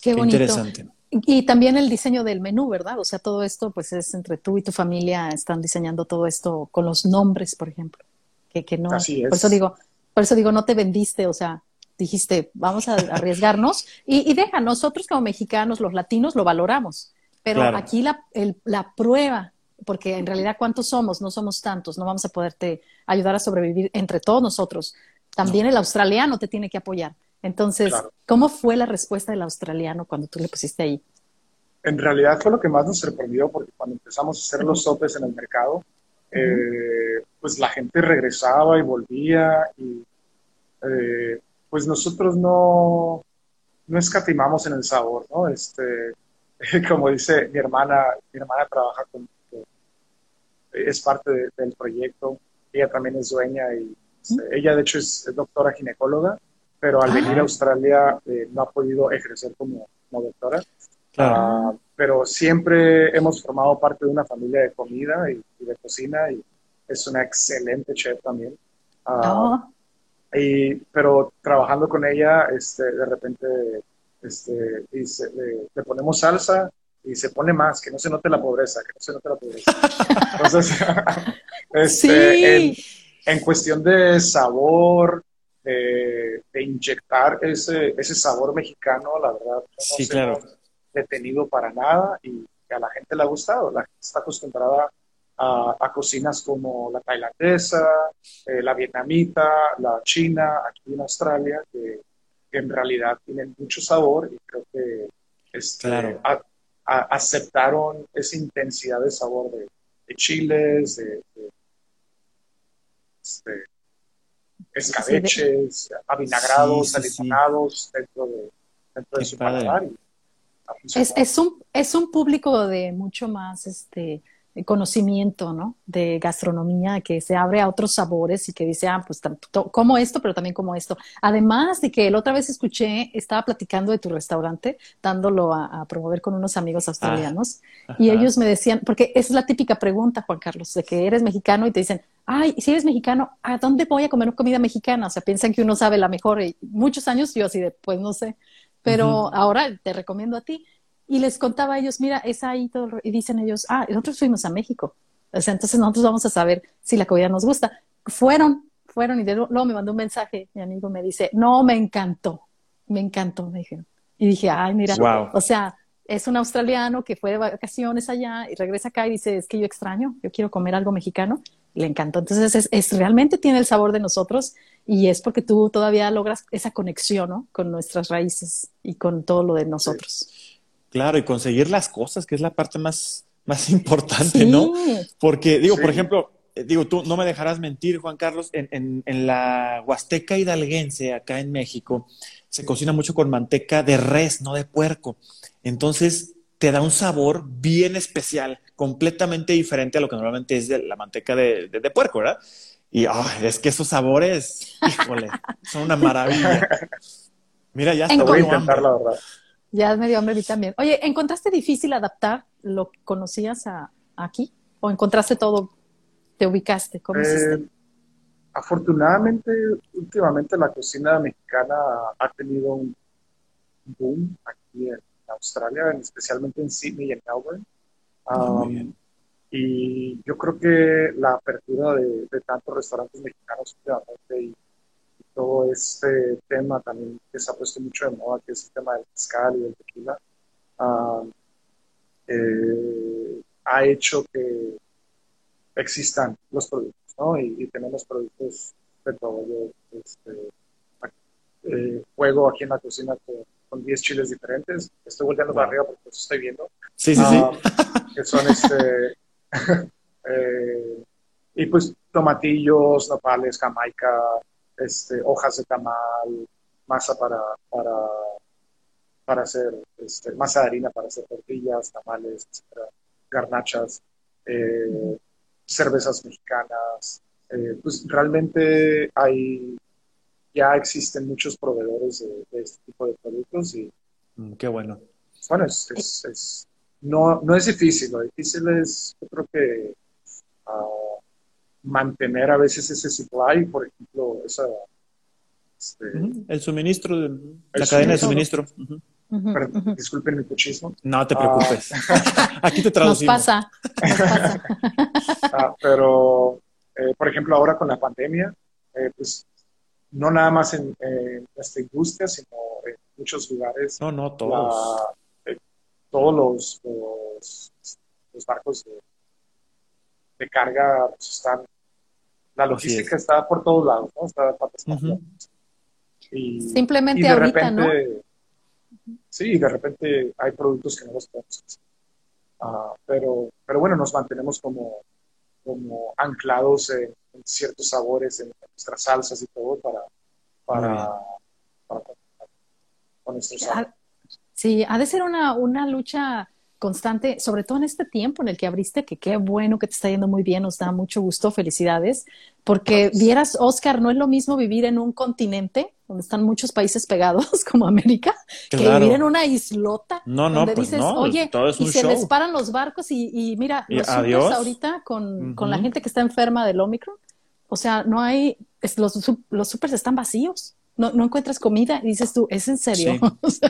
Qué bonito. Interesante. Y también el diseño del menú, ¿verdad? O sea, todo esto pues es entre tú y tu familia, están diseñando todo esto con los nombres, por ejemplo. Que, que no, Así es. por eso digo, por eso digo, no te vendiste, o sea, dijiste, vamos a arriesgarnos [laughs] y, y deja, nosotros como mexicanos, los latinos, lo valoramos, pero aquí la, la prueba, porque en realidad cuántos somos, no somos tantos, no vamos a poderte ayudar a sobrevivir entre todos nosotros. También el australiano te tiene que apoyar. Entonces, ¿cómo fue la respuesta del australiano cuando tú le pusiste ahí? En realidad fue lo que más nos sorprendió, porque cuando empezamos a hacer los sopes en el mercado, eh, pues la gente regresaba y volvía y eh, pues nosotros no, no escatimamos en el sabor, ¿no? Este, [laughs] como dice mi hermana, mi hermana trabaja con, es parte del proyecto, ella también es dueña y ella de hecho es, doctora ginecóloga, pero al venir a ah. Australia eh, no ha podido ejercer como, doctora. Ah, pero siempre hemos formado parte de una familia de comida y, de cocina y es una excelente chef también. Uh, y, pero trabajando con ella, este, de repente este, dice, le, ponemos salsa y se pone más, que no se note la pobreza, que no se note la pobreza. Entonces, [laughs] este, en, cuestión de sabor, de, inyectar ese, ese sabor mexicano, la verdad, no sí, claro. detenido para nada y a la gente le ha gustado. La gente está acostumbrada a, cocinas como la tailandesa, eh, la vietnamita, la china, aquí en Australia, que, en realidad tienen mucho sabor y creo que este, aceptaron esa intensidad de sabor de, chiles, de, este, escabeches, avinagrados, sí, dentro de, dentro de su paladar. Es, es, un, es un público de mucho más este conocimiento, ¿no? De gastronomía, que se abre a otros sabores y que dice, ah, pues como esto, pero también como esto. Además de que la otra vez escuché, estaba platicando de tu restaurante, dándolo a, promover con unos amigos australianos, ah, y ellos me decían, porque esa es la típica pregunta, Juan Carlos, de que eres mexicano y te dicen, ay, si eres mexicano, ¿a dónde voy a comer comida mexicana? O sea, piensan que uno sabe la mejor. Y muchos años yo así de, pues no sé, pero ahora te recomiendo a ti. Y les contaba a ellos, mira, es ahí todo. Y dicen ellos, ah, nosotros fuimos a México. O sea, entonces nosotros vamos a saber si la comida nos gusta. Fueron, fueron y luego me mandó un mensaje, mi amigo me dice, no, me encantó, me encantó, me dijeron. Y dije, ay, mira, o sea, es un australiano que fue de vacaciones allá y regresa acá y dice, es que yo extraño, yo quiero comer algo mexicano. le encantó. Entonces, es, es, realmente tiene el sabor de nosotros y es porque tú todavía logras esa conexión, ¿no? Con nuestras raíces y con todo lo de nosotros. Claro, y conseguir las cosas, que es la parte más, más [laughs] importante, ¿no? Porque, digo, por ejemplo, eh, digo, tú no me dejarás mentir, Juan Carlos, en, en, la Huasteca hidalguense, acá en México, se cocina mucho con manteca de res, no de puerco. Entonces, te da un sabor bien especial, completamente diferente a lo que normalmente es de la manteca de, de, puerco, ¿verdad? Y es que esos sabores, híjole, son una maravilla. [laughs] Mira, ya está. Voy a intentar, la verdad. Ya me dio hambre a mí también. Oye, ¿encontraste difícil adaptar lo que conocías a, aquí? ¿O encontraste todo? ¿Te ubicaste? ¿Cómo eh, Afortunadamente, últimamente la cocina mexicana ha tenido un boom aquí en Australia, especialmente en Sydney y en Melbourne. Um, y yo creo que la apertura de, tantos restaurantes mexicanos últimamente y, todo este tema también que se ha puesto mucho de moda, que es el tema del mezcal y del tequila, um, eh, ha hecho que existan los productos, ¿no? Y, tenemos productos de todo. Yo este, eh, juego aquí en la cocina con, 10 chiles diferentes. Estoy volteando para arriba porque los estoy viendo. Sí, sí, sí. Ah, que son este. [laughs] eh, y pues tomatillos, nopales, jamaica, este, hojas de tamal, masa para, para, para hacer, este, masa de harina para hacer tortillas, tamales, etcétera, garnachas, eh, cervezas mexicanas. Eh, pues realmente hay, ya existen muchos proveedores de, este tipo de productos y... Mm, qué bueno. Bueno, es, es, no, no es difícil, lo difícil es, yo creo que ah, mantener a veces ese supply, por ejemplo, esa... Este, el suministro, de, la cadena de suministro. disculpen mi puchismo. No te preocupes. Ah, [laughs] Aquí te traducimos. Nos pasa. Nos pasa. [laughs] Ah, pero, eh, por ejemplo, ahora con la pandemia, eh, pues no nada más en, esta industria, sino en muchos lugares. No, no, todos. Eh, todos los, los, barcos de, carga pues, están. La logística está por todos lados, ¿no? Está y, Simplemente ahorita, ¿no? Sí, de repente hay productos que no los podemos hacer. Ah, pero, pero bueno, nos mantenemos como, como anclados en, ciertos sabores, en nuestras salsas y todo para, para, con nuestros Sí, ha de ser una, una lucha constante, sobre todo en este tiempo en el que abriste, que qué bueno que te está yendo muy bien, nos da mucho gusto, felicidades, porque vieras, Oscar, no es lo mismo vivir en un continente donde están muchos países pegados [laughs] como América, que vivir en una islota no, no, donde pues dices, oye, y se les paran los barcos y, mira, los supers ahorita con, con, la gente que está enferma del Omicron, o sea, no hay, los, los supers están vacíos no, no encuentras comida y dices tú, ¿es en serio?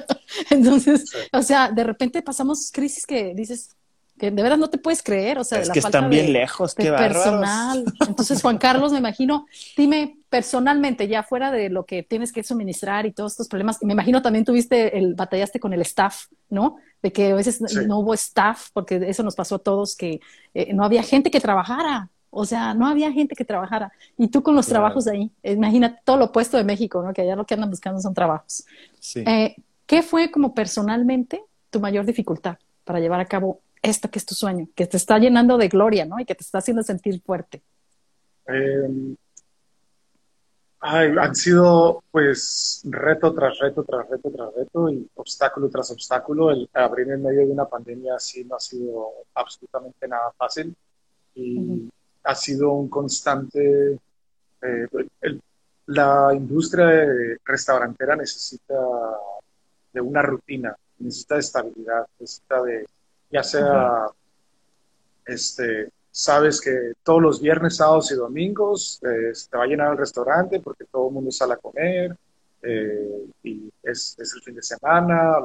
[laughs] entonces, o sea, de repente pasamos crisis que dices que de verdad no te puedes creer, o sea, es de que están bien lejos, qué personal. Entonces, Juan Carlos, me imagino, dime personalmente, ya fuera de lo que tienes que suministrar y todos estos problemas, me imagino también tuviste el batallaste con el staff, ¿no? De que a veces no hubo staff, porque eso nos pasó a todos, que eh, no había gente que trabajara, o sea, no había gente que trabajara. Y tú con los trabajos de ahí, imagina todo lo opuesto de México, ¿no? Que allá lo que andan buscando son trabajos. Sí. Eh, ¿Qué fue como personalmente tu mayor dificultad para llevar a cabo esto que es tu sueño, que te está llenando de gloria, ¿no? Y que te está haciendo sentir fuerte. Eh, han sido, pues, reto tras reto, tras reto, tras reto y obstáculo tras obstáculo. El abrir en medio de una pandemia así no ha sido absolutamente nada fácil. Y ha sido un constante... Eh, la industria restaurantera necesita de una rutina, necesita de estabilidad, necesita de, ya sea, este, sabes que todos los viernes, sábados y domingos eh, se te va a llenar el restaurante porque todo el mundo sale a comer eh, y es, es, el fin de semana,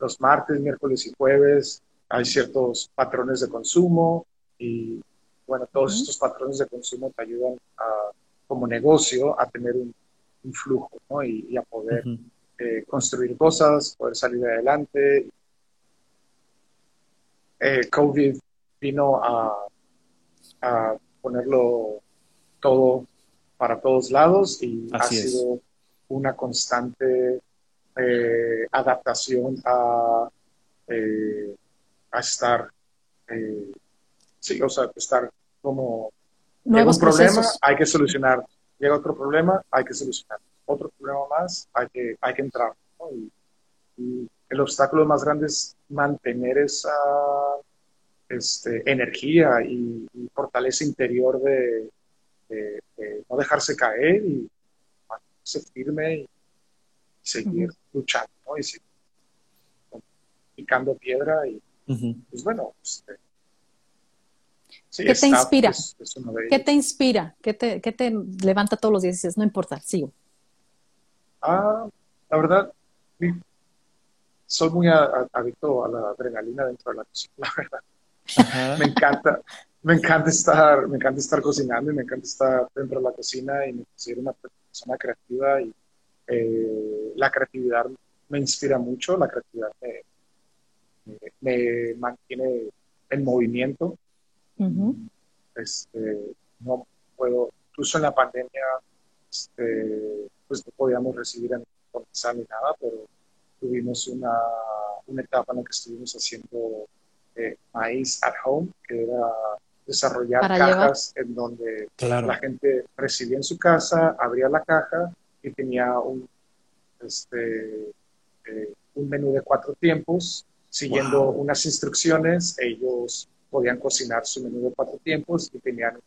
los martes, miércoles y jueves hay ciertos patrones de consumo y bueno, todos estos patrones de consumo te ayudan a, como negocio a tener un, flujo ¿no? y, a poder eh, construir cosas, poder salir adelante. Eh, COVID vino a, a, ponerlo todo para todos lados y ha sido una constante eh, adaptación a, a estar sí, o sea, estar como Nuevos un problema, hay que solucionar. Llega otro problema, hay que solucionar. Otro problema más, hay que, hay que entrar. Y, el obstáculo más grande es mantener esa este, energía y, fortaleza interior de, no dejarse caer y mantenerse firme y seguir luchando y seguir picando piedra y pues bueno, este, ¿Qué te inspira? ¿Qué te inspira? ¿Qué te, ¿Qué te levanta todos los días y dices, no importa, sigo? Ah, la verdad, soy muy adicto a la adrenalina dentro de la cocina, [laughs] la verdad. me encanta, me encanta estar, me encanta estar cocinando y me encanta estar dentro de la cocina y me considero una persona creativa y eh, la creatividad me inspira mucho, la creatividad me mantiene en movimiento este, no puedo, incluso en la pandemia, este, pues no podíamos recibir en ni nada, pero tuvimos una, una etapa en la que estuvimos haciendo eh, maíz at home, que era desarrollar cajas en donde la gente recibía en su casa, abría la caja y tenía un, este, eh, un menú de cuatro tiempos, siguiendo unas instrucciones. Ellos podían cocinar su menú de cuatro tiempos y tenían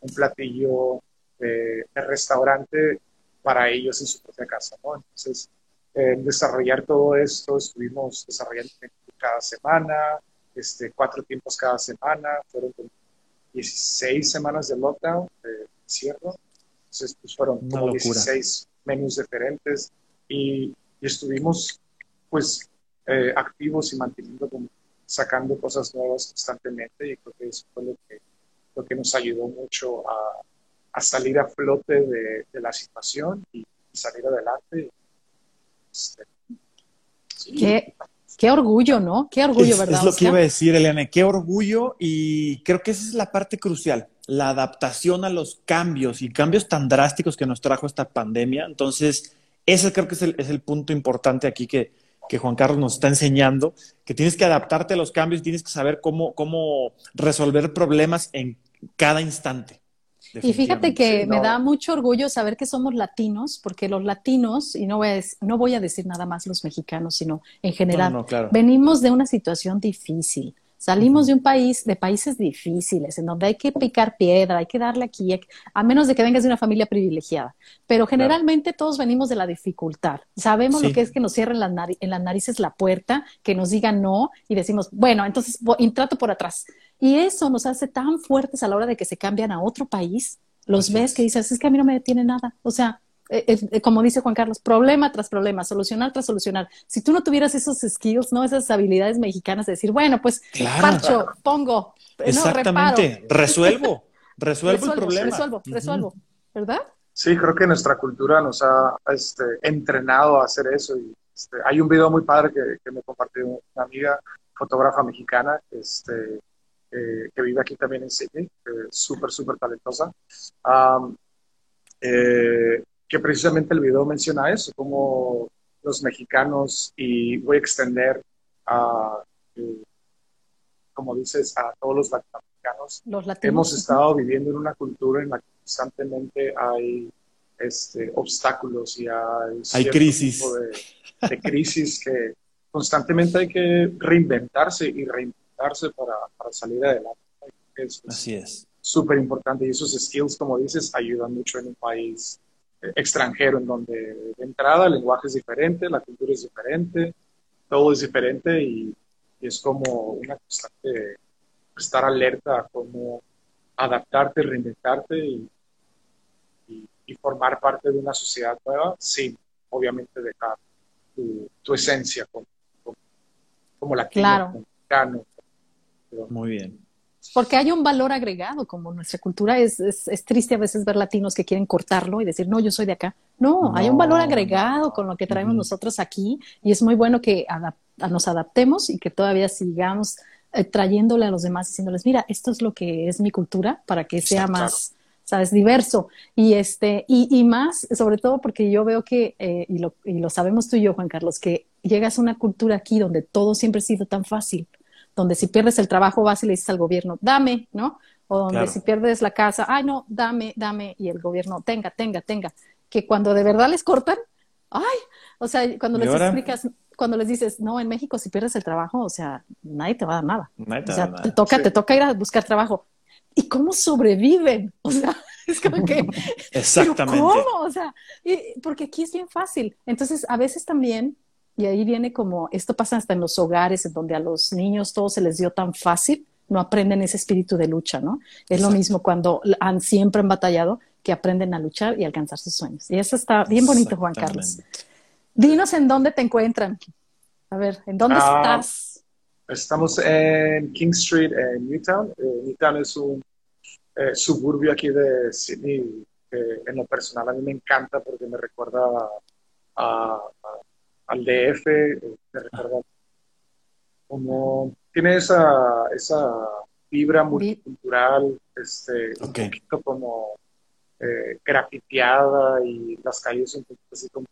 un platillo de, restaurante para ellos en su propia casa, ¿no? Entonces, en desarrollar todo esto, estuvimos desarrollando cada semana, este, cuatro tiempos cada semana, fueron 16 semanas de lockdown, de cierre, entonces pues fueron como 16 menús diferentes y, estuvimos pues eh, activos y manteniendo como sacando cosas nuevas constantemente y creo que eso fue lo que, lo que nos ayudó mucho a, a salir a flote de, de la situación y, salir adelante. Este, qué, qué, orgullo, ¿no? Qué orgullo, ¿verdad? Es lo que iba a decir, Eliane, qué orgullo y creo que esa es la parte crucial, la adaptación a los cambios y cambios tan drásticos que nos trajo esta pandemia. Entonces, ese creo que es el, es el punto importante aquí que, que Juan Carlos nos está enseñando, que tienes que adaptarte a los cambios, tienes que saber cómo, cómo resolver problemas en cada instante. Y fíjate que me da mucho orgullo saber que somos latinos, porque los latinos, y no voy a, no voy a decir nada más los mexicanos, sino en general, venimos de una situación difícil. Salimos de un país, de países difíciles, en donde hay que picar piedra, hay que darle aquí, a menos de que vengas de una familia privilegiada. Pero generalmente todos venimos de la dificultad. Sabemos lo que es que nos cierren en las narices la puerta, que nos digan no y decimos, bueno, entonces trato por atrás. Y eso nos hace tan fuertes a la hora de que se cambian a otro país. Los ves que dices, es que a mí no me detiene nada. O sea, eh, como dice Juan Carlos, problema tras problema, solucionar tras solucionar. Si tú no tuvieras esos skills, ¿no? Esas habilidades mexicanas de decir, bueno, pues parcho, pongo, Exactamente, resuelvo, resuelvo, el problema. Resuelvo, resuelvo, ¿verdad? Sí, creo que nuestra cultura nos ha este, entrenado a hacer eso. Y, este, hay un video muy padre que, me compartió una amiga fotógrafa mexicana este, eh, que vive aquí también en Sydney, súper, súper talentosa. Eh, que precisamente el video menciona eso, como los mexicanos, y voy a extender a, eh, como dices, a todos los latinoamericanos, los hemos estado viviendo en una cultura en la que constantemente hay este, obstáculos y hay, hay crisis. de, crisis que constantemente hay que reinventarse y reinventarse para, para salir adelante. Así es. Súper importante y esos skills, como dices, ayudan mucho en un país extranjero, en donde de entrada el lenguaje es diferente, la cultura es diferente, todo es diferente y, es como una constante estar alerta a cómo adaptarte, reinventarte y, y, formar parte de una sociedad nueva sin obviamente dejar tu, esencia como, como, la claro. Muy bien. Porque hay un valor agregado, como nuestra cultura es, es, triste a veces ver latinos que quieren cortarlo y decir, no, yo soy de acá. No, hay un valor agregado con lo que traemos nosotros aquí y es muy bueno que nos adaptemos y que todavía sigamos eh, trayéndole a los demás, diciéndoles, mira, esto es lo que es mi cultura para que sea más, sabes, diverso. Y, este, y, y, más, sobre todo porque yo veo que, eh, y, lo, y lo sabemos tú y yo, Juan Carlos, que llegas a una cultura aquí donde todo siempre ha sido tan fácil donde si pierdes el trabajo vas y le dices al gobierno, dame, ¿no? o donde si pierdes la casa, ay no, dame, dame, y el gobierno, tenga, tenga, tenga, que cuando de verdad les cortan, ay, o sea, cuando les explicas, cuando les dices, no, en México si pierdes el trabajo, o sea, nadie te va a dar nada. o sea, te toca, te toca ir a buscar trabajo. ¿Y cómo sobreviven? [laughs] O sea, es como que... Exactamente. ¿Cómo? O sea, porque aquí es bien fácil. Entonces, a veces también, y ahí viene como, esto pasa hasta en los hogares, en donde a los niños todo se les dio tan fácil, no aprenden ese espíritu de lucha, ¿no? Es lo mismo cuando han siempre han batallado, que aprenden a luchar y alcanzar sus sueños. Y eso está bien bonito, Juan Carlos. Dinos en dónde te encuentran. A ver, ¿en dónde ah, estás? Estamos en King Street, en Newtown. Eh, Newtown es un eh, suburbio aquí de Sydney que en lo personal a mí me encanta porque me recuerda al DF, eh, me recuerda como tiene esa, esa vibra multicultural, este, un poquito como eh, grafiteada y las calles un poquito así como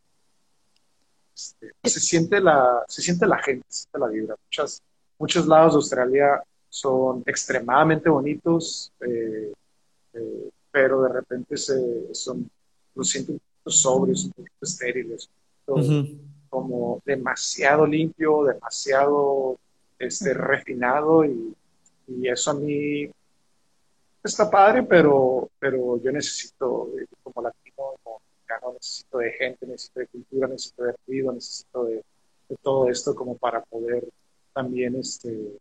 este, se siente la se siente la gente, se siente la vibra. Muchas, muchos lados de Australia son extremadamente bonitos, eh, eh, pero de repente se, son, los siento un poquito sobrios, un poquito estériles, como demasiado limpio, demasiado este, refinado y, y, eso a mí está padre, pero, pero yo necesito, como latino, como mexicano, necesito de gente, necesito de cultura, necesito de ruido, necesito de, de todo esto como para poder también este,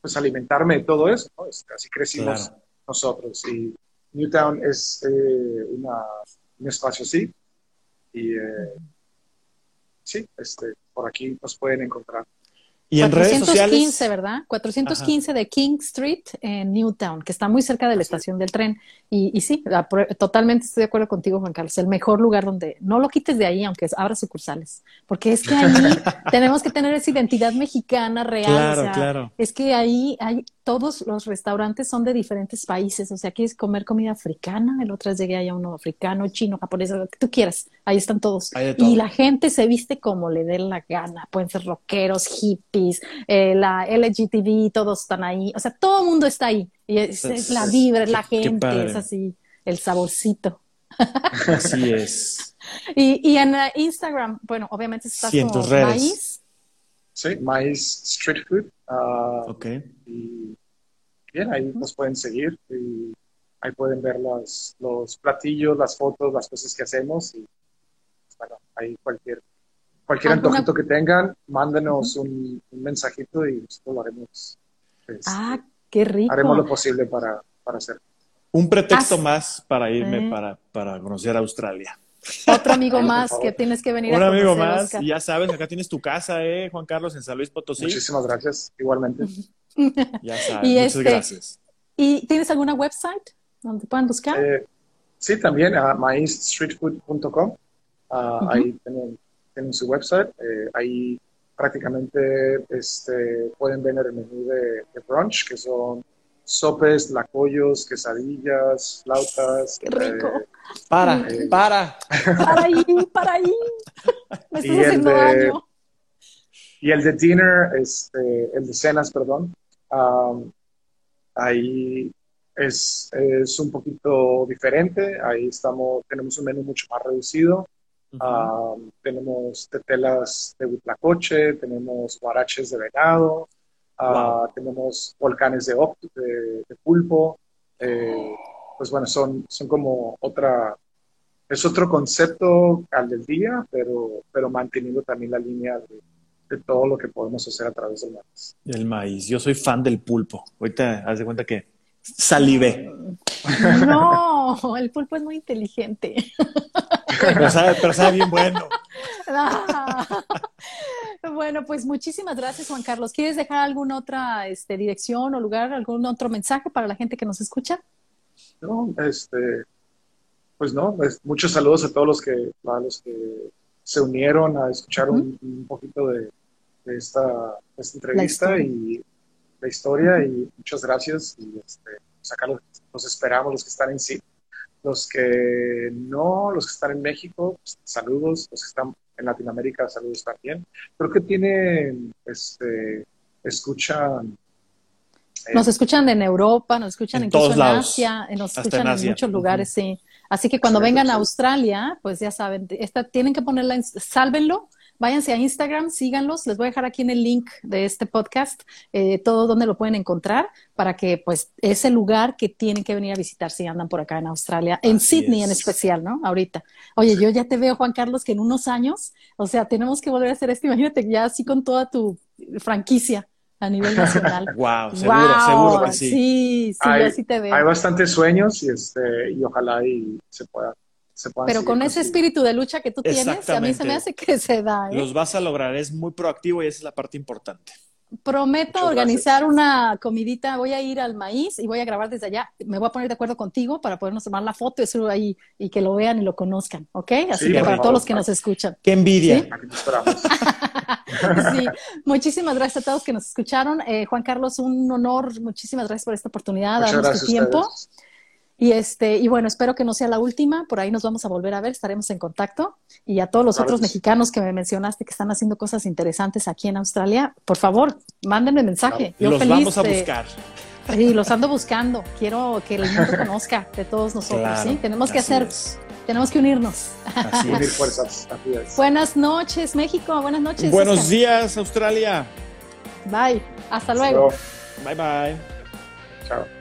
pues alimentarme de todo eso, ¿no? así crecimos nosotros. Y Newtown es eh, una, un espacio así. Y eh, sí, este, por aquí nos pueden encontrar. Y en 415, ¿verdad? 415 de King Street en Newtown, que está muy cerca de la estación del tren. Y, y, sí, totalmente estoy de acuerdo contigo, Juan Carlos. El mejor lugar donde no lo quites de ahí, aunque abra sucursales. Porque es que ahí [laughs] tenemos que tener esa identidad mexicana real. Claro, claro. Es que ahí hay todos los restaurantes son de diferentes países. O sea, quieres comer comida africana, el otro día llegué allá uno africano, chino, japonés, lo que tú quieras. Ahí están todos. y la gente se viste como le dé la gana. Pueden ser rockeros, hippies, eh, la LGTB, todos están ahí. O sea, todo el mundo está ahí. Y es, la vibra, es la gente, es así, el saborcito. Así es. [laughs] y, y en uh, Instagram, bueno, obviamente estás sí, como Maíz. Sí, Maíz Street Food. Uh, ok. Y bien, ahí nos pueden seguir y ahí pueden ver los, los platillos, las fotos, las cosas que hacemos y bueno, ahí cualquier cualquier antojito que tengan, mándenos un, mensajito y nosotros lo haremos. Pues, ah, qué rico. Haremos lo posible para, para hacerlo. Un pretexto más para irme eh. para, para conocer Australia. Otro amigo más que tienes que venir Un amigo más, ya sabes, acá tienes tu casa, ¿eh, Juan Carlos, en San Luis Potosí? Muchísimas gracias, igualmente. [laughs] ya sabes, muchas este, gracias. ¿Y tienes alguna website donde puedan buscar? Eh, sí, también a maízstreetfood.com. Ah, ahí tienen, tienen, su website. Eh, ahí prácticamente este, pueden ver el menú de, brunch, que son sopes, lacollos, quesadillas, flautas. ¡Qué rico! Eh, para, para. Para ahí, para ahí. Me estás haciendo daño. Y el de dinner, este, el de cenas, perdón, ahí es, es, un poquito diferente. Ahí estamos, tenemos un menú mucho más reducido. tenemos tetelas de huitlacoche, tenemos guaraches de venado, ah, tenemos volcanes de, de, pulpo. Eh, pues bueno, son, son como otra, es otro concepto al del día, pero, pero manteniendo también la línea de, de todo lo que podemos hacer a través del maíz. El maíz. Yo soy fan del pulpo. Ahorita haz de cuenta que salivé. No, el pulpo es muy inteligente. Pero sabe, pero sabe bien bueno. [laughs] Bueno, pues muchísimas gracias, Juan Carlos. ¿Quieres dejar alguna otra este, dirección o lugar, algún otro mensaje para la gente que nos escucha? No, este, pues no, pues muchos saludos a todos los que, a los que se unieron a escuchar un, poquito de, esta, entrevista y la historia y muchas gracias y este, pues acá los, esperamos, los que están en sí, los que no, los que están en México, pues, saludos, los que están en Latinoamérica, saludos también. Creo que tienen, este, escuchan Nos escuchan en Europa, nos escuchan en en Asia, nos escuchan en, muchos lugares, sí. Así que cuando vengan a Australia, pues ya saben, esta, tienen que ponerla, sálvenlo, váyanse a Instagram, síganlos, les voy a dejar aquí en el link de este podcast eh, todo donde lo pueden encontrar para que pues ese lugar que tienen que venir a visitar si andan por acá en Australia, en Sydney en especial, ¿no? Ahorita. Oye, yo ya te veo, Juan Carlos, que en unos años, o sea, tenemos que volver a hacer esto, imagínate ya así con toda tu franquicia a nivel nacional. [laughs] wow, seguro, seguro que sí. Sí, sí, hay, así te veo. Hay bastantes sueños y, este, y ojalá y se pueda. Se Pero con ese espíritu de lucha que tú tienes, a mí se me hace que se da. ¿eh? Los vas a lograr, es muy proactivo y esa es la parte importante. Prometo organizar una comidita, voy a ir al maíz y voy a grabar desde allá. Me voy a poner de acuerdo contigo para podernos tomar la foto y eso ahí y que lo vean y lo conozcan, ¿ok? Así que para todos los que nos escuchan. Qué envidia. [laughs] sí, muchísimas gracias a todos que nos escucharon. Eh, Juan Carlos, un honor, muchísimas gracias por esta oportunidad, darnos tu tiempo. Y este, y bueno, espero que no sea la última, por ahí nos vamos a volver a ver, estaremos en contacto. Y a todos los otros mexicanos que me mencionaste que están haciendo cosas interesantes aquí en Australia, por favor, mándenme mensaje. Yo los vamos a buscar. Sí, los ando buscando. Quiero que el mundo conozca de todos nosotros, ¿sí? Tenemos que hacer, tenemos que unirnos. Unir [laughs] fuerzas. Buenas noches, México. Buenas noches. Buenos días, Australia. Bye. Hasta luego. Bye, bye. Chao.